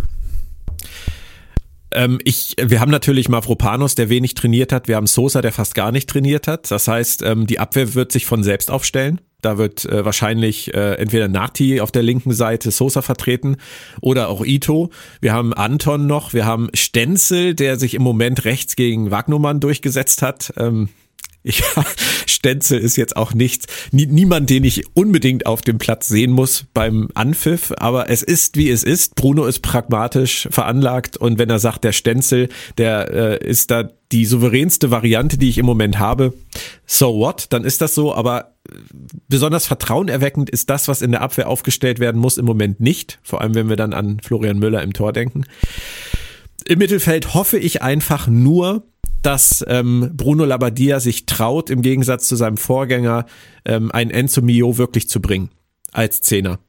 Ähm, ich, wir haben natürlich Mavropanos, der wenig trainiert hat. Wir haben Sosa, der fast gar nicht trainiert hat. Das heißt, ähm, die Abwehr wird sich von selbst aufstellen. Da wird äh, wahrscheinlich äh, entweder Nati auf der linken Seite Sosa vertreten oder auch Ito. Wir haben Anton noch, wir haben Stenzel, der sich im Moment rechts gegen Wagnumann durchgesetzt hat. Ähm, ja, Stenzel ist jetzt auch nichts, nie, niemand, den ich unbedingt auf dem Platz sehen muss beim Anpfiff, aber es ist wie es ist. Bruno ist pragmatisch veranlagt und wenn er sagt, der Stenzel, der äh, ist da die souveränste Variante, die ich im Moment habe, so what, dann ist das so, aber besonders vertrauenerweckend ist das, was in der Abwehr aufgestellt werden muss, im Moment nicht, vor allem wenn wir dann an Florian Müller im Tor denken. Im Mittelfeld hoffe ich einfach nur, dass ähm, Bruno Labbadia sich traut, im Gegensatz zu seinem Vorgänger, ähm, einen Enzo Mio wirklich zu bringen als Zehner.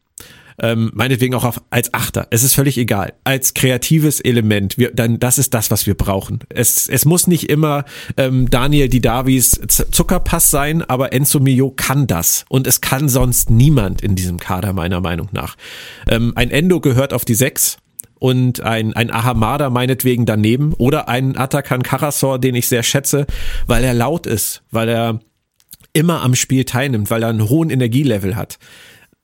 Ähm, meinetwegen auch auf, als Achter. Es ist völlig egal. Als kreatives Element. Wir, dann, das ist das, was wir brauchen. Es, es muss nicht immer ähm, Daniel Didavis Zuckerpass sein, aber Enzo Mio kann das. Und es kann sonst niemand in diesem Kader, meiner Meinung nach. Ähm, ein Endo gehört auf die Sechs und ein, ein Ahamada meinetwegen daneben oder ein Atakan Karasor, den ich sehr schätze, weil er laut ist, weil er immer am Spiel teilnimmt, weil er einen hohen Energielevel hat.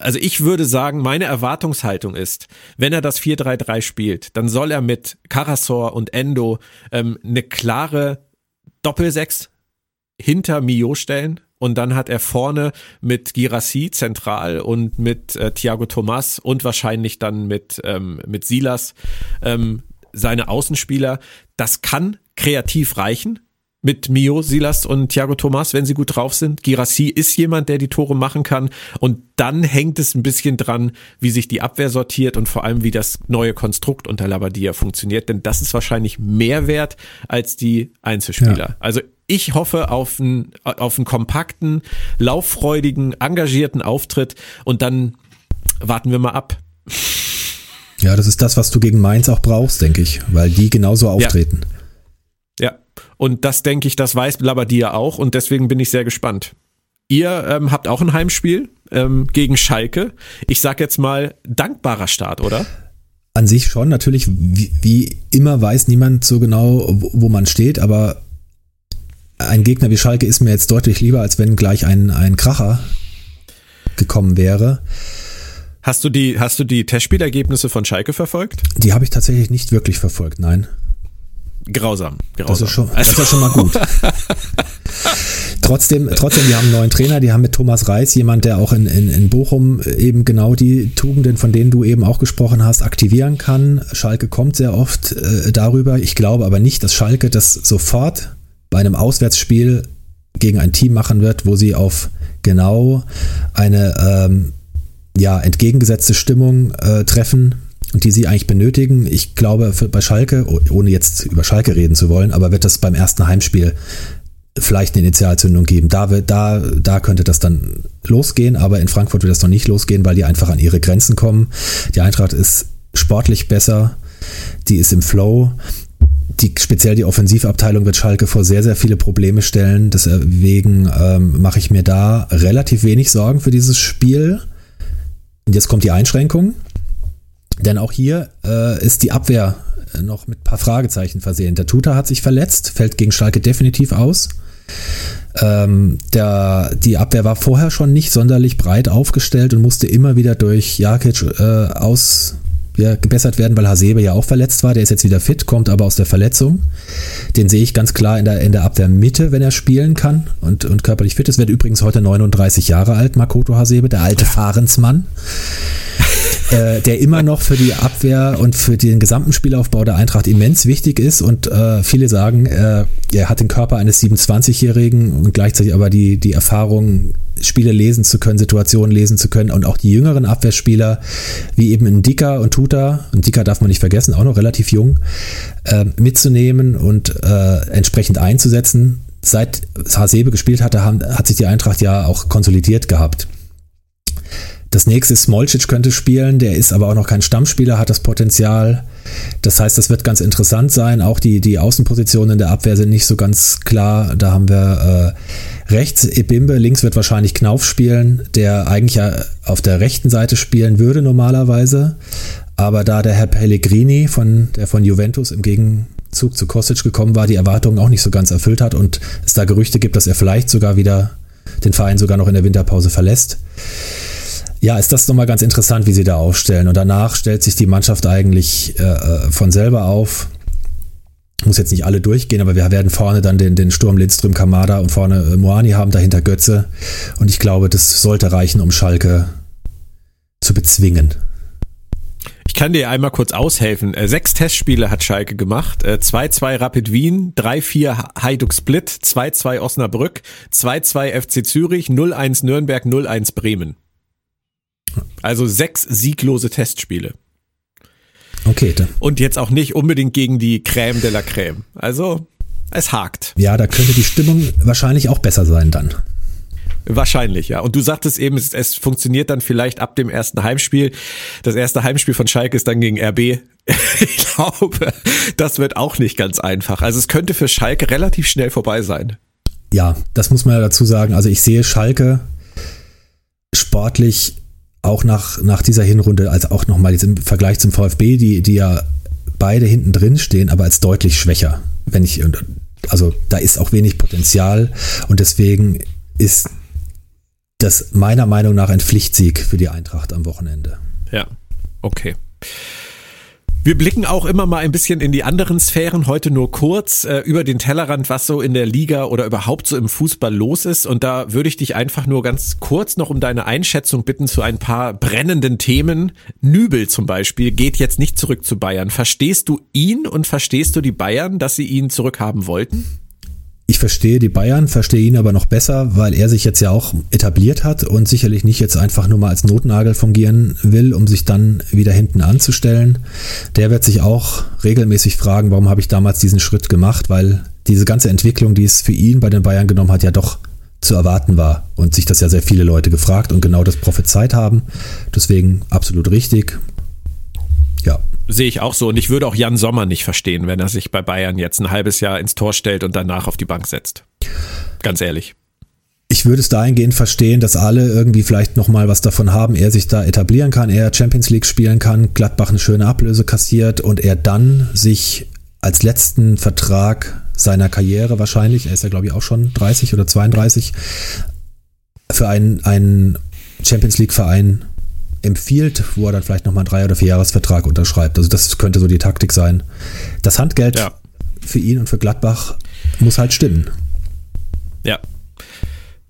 Also ich würde sagen, meine Erwartungshaltung ist, wenn er das 4-3-3 spielt, dann soll er mit Karasor und Endo ähm, eine klare Doppelsechs hinter Mio stellen, und dann hat er vorne mit Girassi zentral und mit äh, Thiago Thomas und wahrscheinlich dann mit, ähm, mit Silas ähm, seine Außenspieler. Das kann kreativ reichen mit Mio, Silas und Thiago Thomas, wenn sie gut drauf sind. Girassi ist jemand, der die Tore machen kann. Und dann hängt es ein bisschen dran, wie sich die Abwehr sortiert und vor allem, wie das neue Konstrukt unter Labadia funktioniert. Denn das ist wahrscheinlich mehr wert als die Einzelspieler. Ja. Also ich hoffe auf einen, auf einen kompakten, lauffreudigen, engagierten Auftritt und dann warten wir mal ab. Ja, das ist das, was du gegen Mainz auch brauchst, denke ich, weil die genauso auftreten. Ja. Und das denke ich, das weiß Labadia auch und deswegen bin ich sehr gespannt. Ihr ähm, habt auch ein Heimspiel ähm, gegen Schalke. Ich sag jetzt mal dankbarer Start, oder? An sich schon, natürlich, wie, wie immer weiß niemand so genau, wo, wo man steht, aber ein Gegner wie Schalke ist mir jetzt deutlich lieber, als wenn gleich ein, ein Kracher gekommen wäre. Hast du die, hast du die Testspielergebnisse von Schalke verfolgt? Die habe ich tatsächlich nicht wirklich verfolgt, nein. Grausam, grausam. Das ist schon, das ist ja schon mal gut. trotzdem, trotzdem, die haben einen neuen Trainer, die haben mit Thomas Reis jemand, der auch in, in, in Bochum eben genau die Tugenden, von denen du eben auch gesprochen hast, aktivieren kann. Schalke kommt sehr oft äh, darüber. Ich glaube aber nicht, dass Schalke das sofort bei einem Auswärtsspiel gegen ein Team machen wird, wo sie auf genau eine ähm, ja, entgegengesetzte Stimmung äh, treffen die sie eigentlich benötigen. Ich glaube, bei Schalke, ohne jetzt über Schalke reden zu wollen, aber wird das beim ersten Heimspiel vielleicht eine Initialzündung geben. Da, da, da könnte das dann losgehen, aber in Frankfurt wird das noch nicht losgehen, weil die einfach an ihre Grenzen kommen. Die Eintracht ist sportlich besser, die ist im Flow die, speziell die Offensivabteilung wird Schalke vor sehr, sehr viele Probleme stellen. Deswegen ähm, mache ich mir da relativ wenig Sorgen für dieses Spiel. Und jetzt kommt die Einschränkung. Denn auch hier äh, ist die Abwehr noch mit ein paar Fragezeichen versehen. Der Tuta hat sich verletzt, fällt gegen Schalke definitiv aus. Ähm, der, die Abwehr war vorher schon nicht sonderlich breit aufgestellt und musste immer wieder durch Jakic äh, aus, ja, gebessert werden, weil Hasebe ja auch verletzt war. Der ist jetzt wieder fit, kommt aber aus der Verletzung. Den sehe ich ganz klar in der, in der Abwehrmitte, wenn er spielen kann und, und körperlich fit ist. Wird übrigens heute 39 Jahre alt, Makoto Hasebe, der alte Fahrensmann äh, der immer noch für die Abwehr und für den gesamten Spielaufbau der Eintracht immens wichtig ist. Und äh, viele sagen, äh, er hat den Körper eines 27-Jährigen und gleichzeitig aber die, die Erfahrung, Spiele lesen zu können, Situationen lesen zu können und auch die jüngeren Abwehrspieler, wie eben in Dika und Tuta, und Dika darf man nicht vergessen, auch noch relativ jung, äh, mitzunehmen und äh, entsprechend einzusetzen. Seit Hasebe gespielt hatte, haben, hat sich die Eintracht ja auch konsolidiert gehabt. Das nächste ist Smolcic könnte spielen, der ist aber auch noch kein Stammspieler, hat das Potenzial. Das heißt, das wird ganz interessant sein. Auch die, die Außenpositionen in der Abwehr sind nicht so ganz klar. Da haben wir äh, rechts Ebimbe, links wird wahrscheinlich Knauf spielen, der eigentlich ja auf der rechten Seite spielen würde normalerweise. Aber da der Herr Pellegrini, von, der von Juventus im Gegenzug zu Kostic gekommen war, die Erwartungen auch nicht so ganz erfüllt hat und es da Gerüchte gibt, dass er vielleicht sogar wieder den Verein sogar noch in der Winterpause verlässt ja, ist das nochmal ganz interessant, wie sie da aufstellen. Und danach stellt sich die Mannschaft eigentlich äh, äh, von selber auf. Muss jetzt nicht alle durchgehen, aber wir werden vorne dann den, den Sturm Lindström, Kamada und vorne äh, Moani haben, dahinter Götze. Und ich glaube, das sollte reichen, um Schalke zu bezwingen. Ich kann dir einmal kurz aushelfen. Äh, sechs Testspiele hat Schalke gemacht. 2-2 äh, Rapid Wien, 3-4 Hajduk Split, 2-2 Osnabrück, 2-2 FC Zürich, 0-1 Nürnberg, 0-1 Bremen. Also sechs sieglose Testspiele. Okay. Dann. Und jetzt auch nicht unbedingt gegen die Crème de la Crème. Also es hakt. Ja, da könnte die Stimmung wahrscheinlich auch besser sein dann. Wahrscheinlich, ja. Und du sagtest eben, es, es, funktioniert dann vielleicht ab dem ersten Heimspiel. Das erste Heimspiel von Schalke ist dann gegen RB. ich glaube, das wird auch nicht ganz einfach. Also es könnte für Schalke relativ schnell vorbei sein. Ja, das muss man ja dazu sagen. Also ich sehe Schalke sportlich auch nach, nach dieser Hinrunde, als auch nochmal im Vergleich zum VfB, die, die ja beide hinten drin stehen, aber als deutlich schwächer. Wenn ich, also da ist auch wenig Potenzial und deswegen ist das meiner Meinung nach ein Pflichtsieg für die Eintracht am Wochenende. Ja, okay. Wir blicken auch immer mal ein bisschen in die anderen Sphären, heute nur kurz äh, über den Tellerrand, was so in der Liga oder überhaupt so im Fußball los ist. Und da würde ich dich einfach nur ganz kurz noch um deine Einschätzung bitten zu ein paar brennenden Themen. Nübel zum Beispiel geht jetzt nicht zurück zu Bayern. Verstehst du ihn und verstehst du die Bayern, dass sie ihn zurückhaben wollten? Ich verstehe die Bayern, verstehe ihn aber noch besser, weil er sich jetzt ja auch etabliert hat und sicherlich nicht jetzt einfach nur mal als Notnagel fungieren will, um sich dann wieder hinten anzustellen. Der wird sich auch regelmäßig fragen, warum habe ich damals diesen Schritt gemacht, weil diese ganze Entwicklung, die es für ihn bei den Bayern genommen hat, ja doch zu erwarten war und sich das ja sehr viele Leute gefragt und genau das prophezeit haben. Deswegen absolut richtig. Ja. Sehe ich auch so. Und ich würde auch Jan Sommer nicht verstehen, wenn er sich bei Bayern jetzt ein halbes Jahr ins Tor stellt und danach auf die Bank setzt. Ganz ehrlich. Ich würde es dahingehend verstehen, dass alle irgendwie vielleicht nochmal was davon haben, er sich da etablieren kann, er Champions League spielen kann, Gladbach eine schöne Ablöse kassiert und er dann sich als letzten Vertrag seiner Karriere wahrscheinlich, er ist ja glaube ich auch schon 30 oder 32, für einen, einen Champions League Verein empfiehlt, wo er dann vielleicht nochmal einen Drei- oder Vierjahresvertrag unterschreibt. Also das könnte so die Taktik sein. Das Handgeld ja. für ihn und für Gladbach muss halt stimmen. Ja.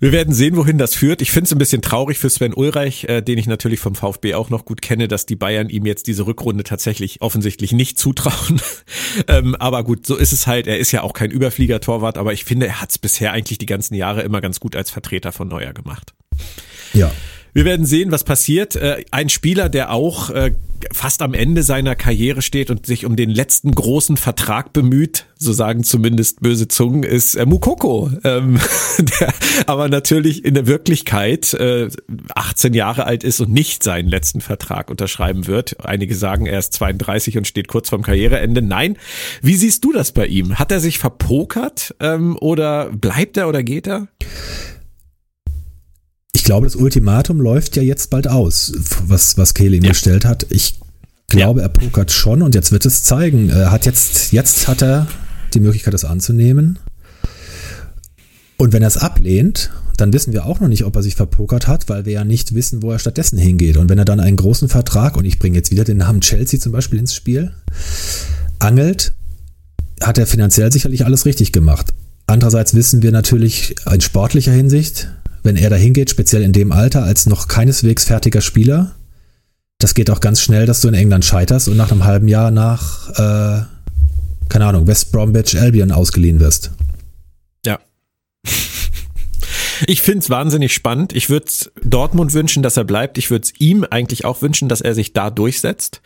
Wir werden sehen, wohin das führt. Ich finde es ein bisschen traurig für Sven Ulreich, äh, den ich natürlich vom VfB auch noch gut kenne, dass die Bayern ihm jetzt diese Rückrunde tatsächlich offensichtlich nicht zutrauen. ähm, aber gut, so ist es halt. Er ist ja auch kein Überflieger-Torwart, aber ich finde, er hat es bisher eigentlich die ganzen Jahre immer ganz gut als Vertreter von Neuer gemacht. Ja. Wir werden sehen, was passiert. Äh, ein Spieler, der auch äh, fast am Ende seiner Karriere steht und sich um den letzten großen Vertrag bemüht, so sagen zumindest böse Zungen, ist äh, Mukoko, ähm, der aber natürlich in der Wirklichkeit 18 Jahre alt ist und nicht seinen letzten Vertrag unterschreiben wird. Einige sagen, er ist 32 und steht kurz vorm Karriereende. Nein. Wie siehst du das bei ihm? Hat er sich verpokert ähm, oder bleibt er oder geht er? Ich glaube, das Ultimatum läuft ja jetzt bald aus, was, was Kehle ihm ja. gestellt hat. Ich glaube, ja. er pokert schon und jetzt wird es zeigen. Er hat jetzt, jetzt hat er die Möglichkeit, das anzunehmen. Und wenn er es ablehnt, dann wissen wir auch noch nicht, ob er sich verpokert hat, weil wir ja nicht wissen, wo er stattdessen hingeht. Und wenn er dann einen großen Vertrag, und ich bringe jetzt wieder den Namen Chelsea zum Beispiel ins Spiel, angelt, hat er finanziell sicherlich alles richtig gemacht. Andererseits wissen wir natürlich in sportlicher Hinsicht, wenn er da hingeht, speziell in dem Alter, als noch keineswegs fertiger Spieler, das geht auch ganz schnell, dass du in England scheiterst und nach einem halben Jahr nach, äh, keine Ahnung, West Bromwich Albion ausgeliehen wirst. Ja. Ich finde es wahnsinnig spannend. Ich würde Dortmund wünschen, dass er bleibt. Ich würde es ihm eigentlich auch wünschen, dass er sich da durchsetzt.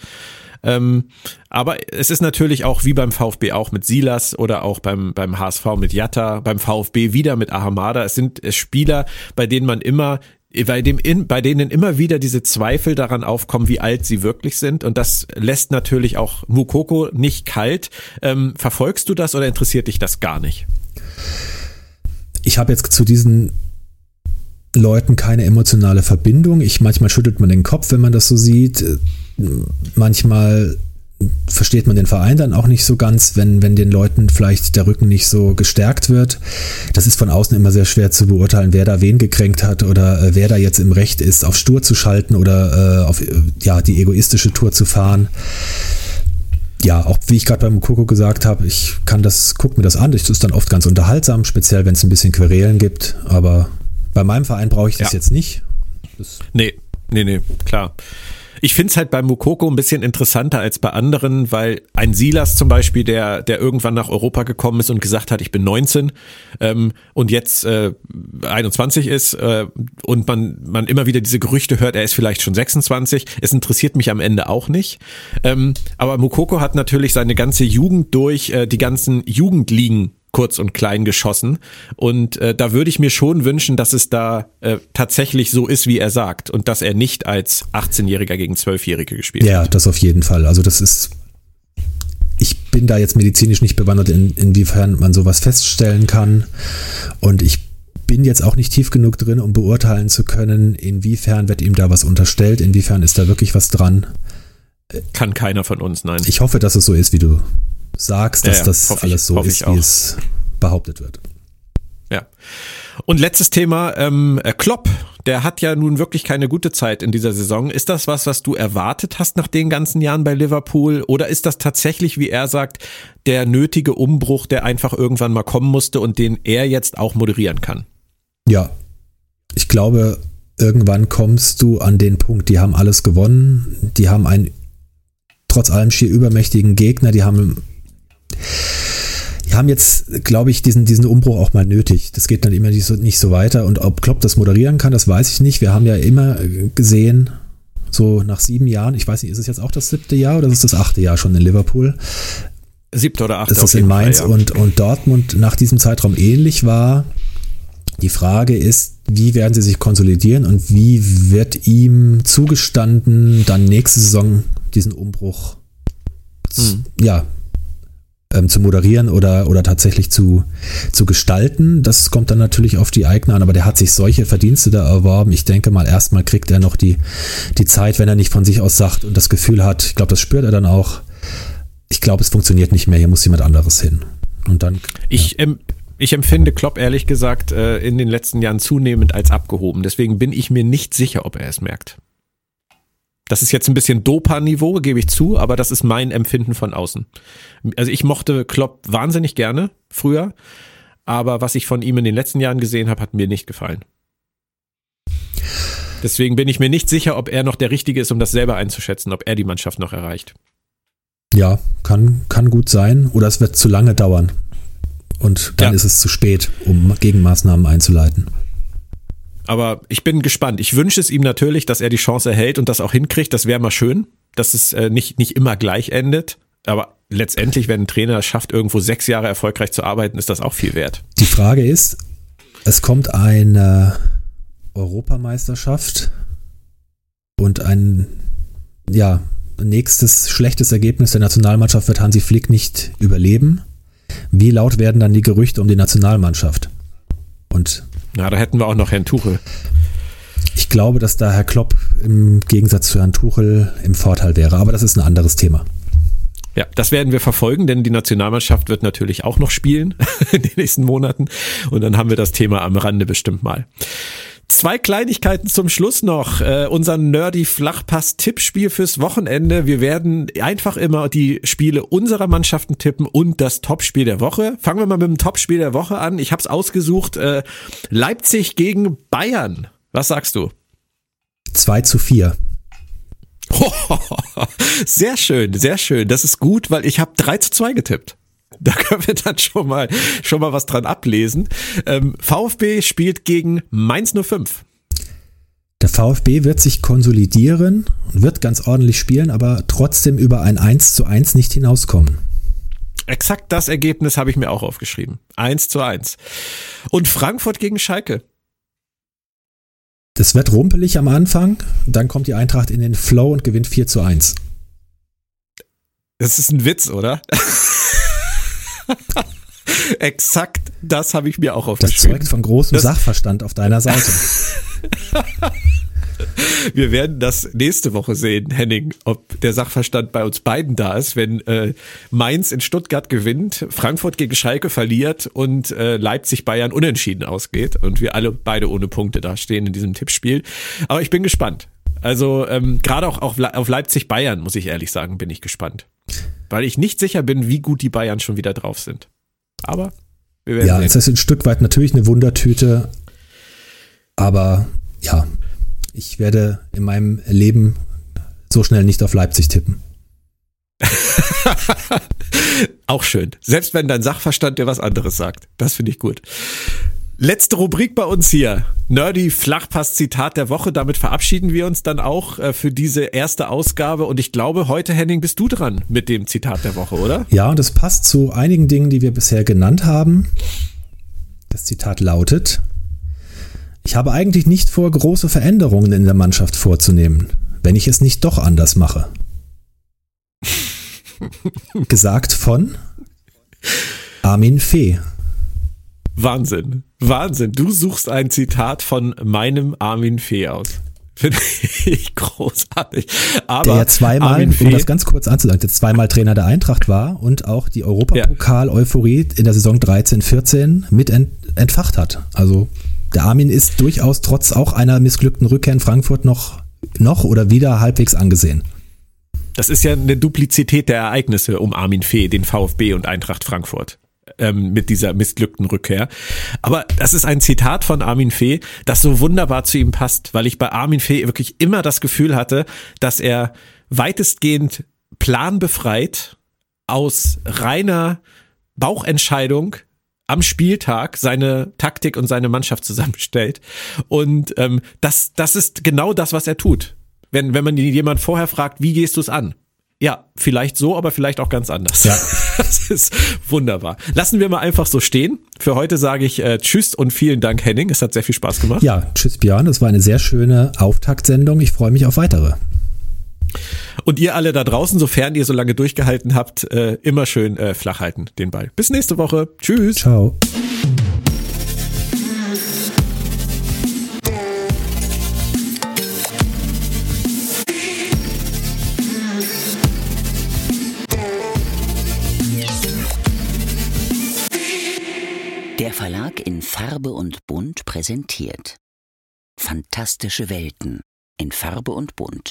Ähm, aber es ist natürlich auch wie beim VfB auch mit Silas oder auch beim, beim HSV mit Jatta, beim VfB wieder mit Ahamada. Es sind Spieler, bei denen man immer bei, dem in, bei denen immer wieder diese Zweifel daran aufkommen, wie alt sie wirklich sind. Und das lässt natürlich auch Mukoko nicht kalt. Ähm, verfolgst du das oder interessiert dich das gar nicht? Ich habe jetzt zu diesen Leuten keine emotionale Verbindung. Ich manchmal schüttelt man den Kopf, wenn man das so sieht. Manchmal versteht man den Verein dann auch nicht so ganz, wenn, wenn den Leuten vielleicht der Rücken nicht so gestärkt wird. Das ist von außen immer sehr schwer zu beurteilen, wer da wen gekränkt hat oder äh, wer da jetzt im Recht ist, auf Stur zu schalten oder äh, auf äh, ja, die egoistische Tour zu fahren. Ja, auch wie ich gerade beim Koko gesagt habe, ich kann das, guck mir das an, das ist dann oft ganz unterhaltsam, speziell wenn es ein bisschen Querelen gibt, aber bei meinem Verein brauche ich das ja. jetzt nicht. Das nee, nee, nee, klar. Ich finde es halt bei Mukoko ein bisschen interessanter als bei anderen, weil ein Silas zum Beispiel, der, der irgendwann nach Europa gekommen ist und gesagt hat, ich bin 19 ähm, und jetzt äh, 21 ist äh, und man, man immer wieder diese Gerüchte hört, er ist vielleicht schon 26. Es interessiert mich am Ende auch nicht. Ähm, aber Mukoko hat natürlich seine ganze Jugend durch äh, die ganzen Jugendligen kurz und klein geschossen. Und äh, da würde ich mir schon wünschen, dass es da äh, tatsächlich so ist, wie er sagt. Und dass er nicht als 18-Jähriger gegen 12-Jährige gespielt ja, hat. Ja, das auf jeden Fall. Also das ist. Ich bin da jetzt medizinisch nicht bewandert, in, inwiefern man sowas feststellen kann. Und ich bin jetzt auch nicht tief genug drin, um beurteilen zu können, inwiefern wird ihm da was unterstellt, inwiefern ist da wirklich was dran. Kann keiner von uns, nein. Ich hoffe, dass es so ist, wie du sagst, dass ja, ja. das alles so ist, wie es behauptet wird. Ja. Und letztes Thema, ähm, äh, Klopp, der hat ja nun wirklich keine gute Zeit in dieser Saison. Ist das was, was du erwartet hast nach den ganzen Jahren bei Liverpool? Oder ist das tatsächlich, wie er sagt, der nötige Umbruch, der einfach irgendwann mal kommen musste und den er jetzt auch moderieren kann? Ja, ich glaube, irgendwann kommst du an den Punkt, die haben alles gewonnen, die haben einen trotz allem schier übermächtigen Gegner, die haben die haben jetzt, glaube ich, diesen, diesen Umbruch auch mal nötig. Das geht dann immer nicht so, nicht so weiter. Und ob Klopp das moderieren kann, das weiß ich nicht. Wir haben ja immer gesehen, so nach sieben Jahren, ich weiß nicht, ist es jetzt auch das siebte Jahr oder ist es das achte Jahr schon in Liverpool? Siebte oder achte. Dass das in Mainz Fall, ja. und, und Dortmund nach diesem Zeitraum ähnlich war. Die Frage ist, wie werden sie sich konsolidieren und wie wird ihm zugestanden, dann nächste Saison diesen Umbruch hm. ja, ähm, zu moderieren oder, oder tatsächlich zu, zu gestalten. Das kommt dann natürlich auf die Eigner an, aber der hat sich solche Verdienste da erworben. Ich denke mal, erstmal kriegt er noch die, die Zeit, wenn er nicht von sich aus sagt und das Gefühl hat, ich glaube, das spürt er dann auch. Ich glaube, es funktioniert nicht mehr, hier muss jemand anderes hin. Und dann. Ich, ja. ähm, ich empfinde Klopp ehrlich gesagt äh, in den letzten Jahren zunehmend als abgehoben. Deswegen bin ich mir nicht sicher, ob er es merkt. Das ist jetzt ein bisschen Dopa-Niveau, gebe ich zu, aber das ist mein Empfinden von außen. Also ich mochte Klopp wahnsinnig gerne früher, aber was ich von ihm in den letzten Jahren gesehen habe, hat mir nicht gefallen. Deswegen bin ich mir nicht sicher, ob er noch der Richtige ist, um das selber einzuschätzen, ob er die Mannschaft noch erreicht. Ja, kann, kann gut sein. Oder es wird zu lange dauern. Und dann ja. ist es zu spät, um Gegenmaßnahmen einzuleiten. Aber ich bin gespannt. Ich wünsche es ihm natürlich, dass er die Chance erhält und das auch hinkriegt. Das wäre mal schön, dass es äh, nicht, nicht immer gleich endet. Aber letztendlich, wenn ein Trainer es schafft, irgendwo sechs Jahre erfolgreich zu arbeiten, ist das auch viel wert. Die Frage ist, es kommt eine Europameisterschaft und ein, ja, nächstes schlechtes Ergebnis der Nationalmannschaft wird Hansi Flick nicht überleben. Wie laut werden dann die Gerüchte um die Nationalmannschaft? Und na, da hätten wir auch noch Herrn Tuchel. Ich glaube, dass da Herr Klopp im Gegensatz zu Herrn Tuchel im Vorteil wäre, aber das ist ein anderes Thema. Ja, das werden wir verfolgen, denn die Nationalmannschaft wird natürlich auch noch spielen in den nächsten Monaten und dann haben wir das Thema am Rande bestimmt mal. Zwei Kleinigkeiten zum Schluss noch. Äh, unser Nerdy Flachpass-Tippspiel fürs Wochenende. Wir werden einfach immer die Spiele unserer Mannschaften tippen und das Topspiel der Woche. Fangen wir mal mit dem Topspiel der Woche an. Ich habe es ausgesucht. Äh, Leipzig gegen Bayern. Was sagst du? 2 zu 4. sehr schön, sehr schön. Das ist gut, weil ich habe 3 zu 2 getippt. Da können wir dann schon mal, schon mal was dran ablesen. Ähm, VfB spielt gegen Mainz 05. Der VfB wird sich konsolidieren und wird ganz ordentlich spielen, aber trotzdem über ein 1 zu 1 nicht hinauskommen. Exakt das Ergebnis habe ich mir auch aufgeschrieben. 1 zu 1. Und Frankfurt gegen Schalke. Das wird rumpelig am Anfang, dann kommt die Eintracht in den Flow und gewinnt 4 zu 1. Das ist ein Witz, oder? Exakt das habe ich mir auch aufgeschrieben. Das zeugt von großem das Sachverstand auf deiner Seite. Wir werden das nächste Woche sehen, Henning, ob der Sachverstand bei uns beiden da ist, wenn äh, Mainz in Stuttgart gewinnt, Frankfurt gegen Schalke verliert und äh, Leipzig Bayern unentschieden ausgeht und wir alle beide ohne Punkte dastehen in diesem Tippspiel. Aber ich bin gespannt. Also ähm, gerade auch auf, auf Leipzig Bayern, muss ich ehrlich sagen, bin ich gespannt. Weil ich nicht sicher bin, wie gut die Bayern schon wieder drauf sind. Aber wir werden ja, sehen. es ist ein Stück weit natürlich eine Wundertüte, aber ja, ich werde in meinem Leben so schnell nicht auf Leipzig tippen. Auch schön. Selbst wenn dein Sachverstand dir was anderes sagt. Das finde ich gut. Letzte Rubrik bei uns hier. Nerdy Flachpass Zitat der Woche. Damit verabschieden wir uns dann auch äh, für diese erste Ausgabe. Und ich glaube, heute, Henning, bist du dran mit dem Zitat der Woche, oder? Ja, und das passt zu einigen Dingen, die wir bisher genannt haben. Das Zitat lautet, ich habe eigentlich nicht vor, große Veränderungen in der Mannschaft vorzunehmen, wenn ich es nicht doch anders mache. Gesagt von Armin Fee. Wahnsinn, Wahnsinn. Du suchst ein Zitat von meinem Armin Fee aus. Finde ich großartig. Aber der ja zweimal, um das ganz kurz anzusagen, der zweimal Trainer der Eintracht war und auch die Europapokal-Euphorie in der Saison 13-14 mit entfacht hat. Also der Armin ist durchaus trotz auch einer missglückten Rückkehr in Frankfurt noch, noch oder wieder halbwegs angesehen. Das ist ja eine Duplizität der Ereignisse um Armin Fee, den VfB und Eintracht Frankfurt ähm, mit dieser missglückten Rückkehr. Aber das ist ein Zitat von Armin Fee, das so wunderbar zu ihm passt, weil ich bei Armin Fee wirklich immer das Gefühl hatte, dass er weitestgehend planbefreit aus reiner Bauchentscheidung am Spieltag seine Taktik und seine Mannschaft zusammenstellt. Und ähm, das, das ist genau das, was er tut. Wenn, wenn man jemand vorher fragt, wie gehst du es an? Ja, vielleicht so, aber vielleicht auch ganz anders. Ja. Das ist wunderbar. Lassen wir mal einfach so stehen. Für heute sage ich äh, Tschüss und vielen Dank, Henning. Es hat sehr viel Spaß gemacht. Ja, Tschüss, Björn. Es war eine sehr schöne Auftaktsendung. Ich freue mich auf weitere. Und ihr alle da draußen, sofern ihr so lange durchgehalten habt, äh, immer schön äh, flach halten den Ball. Bis nächste Woche. Tschüss. Ciao. Verlag in Farbe und Bunt präsentiert. Fantastische Welten in Farbe und Bunt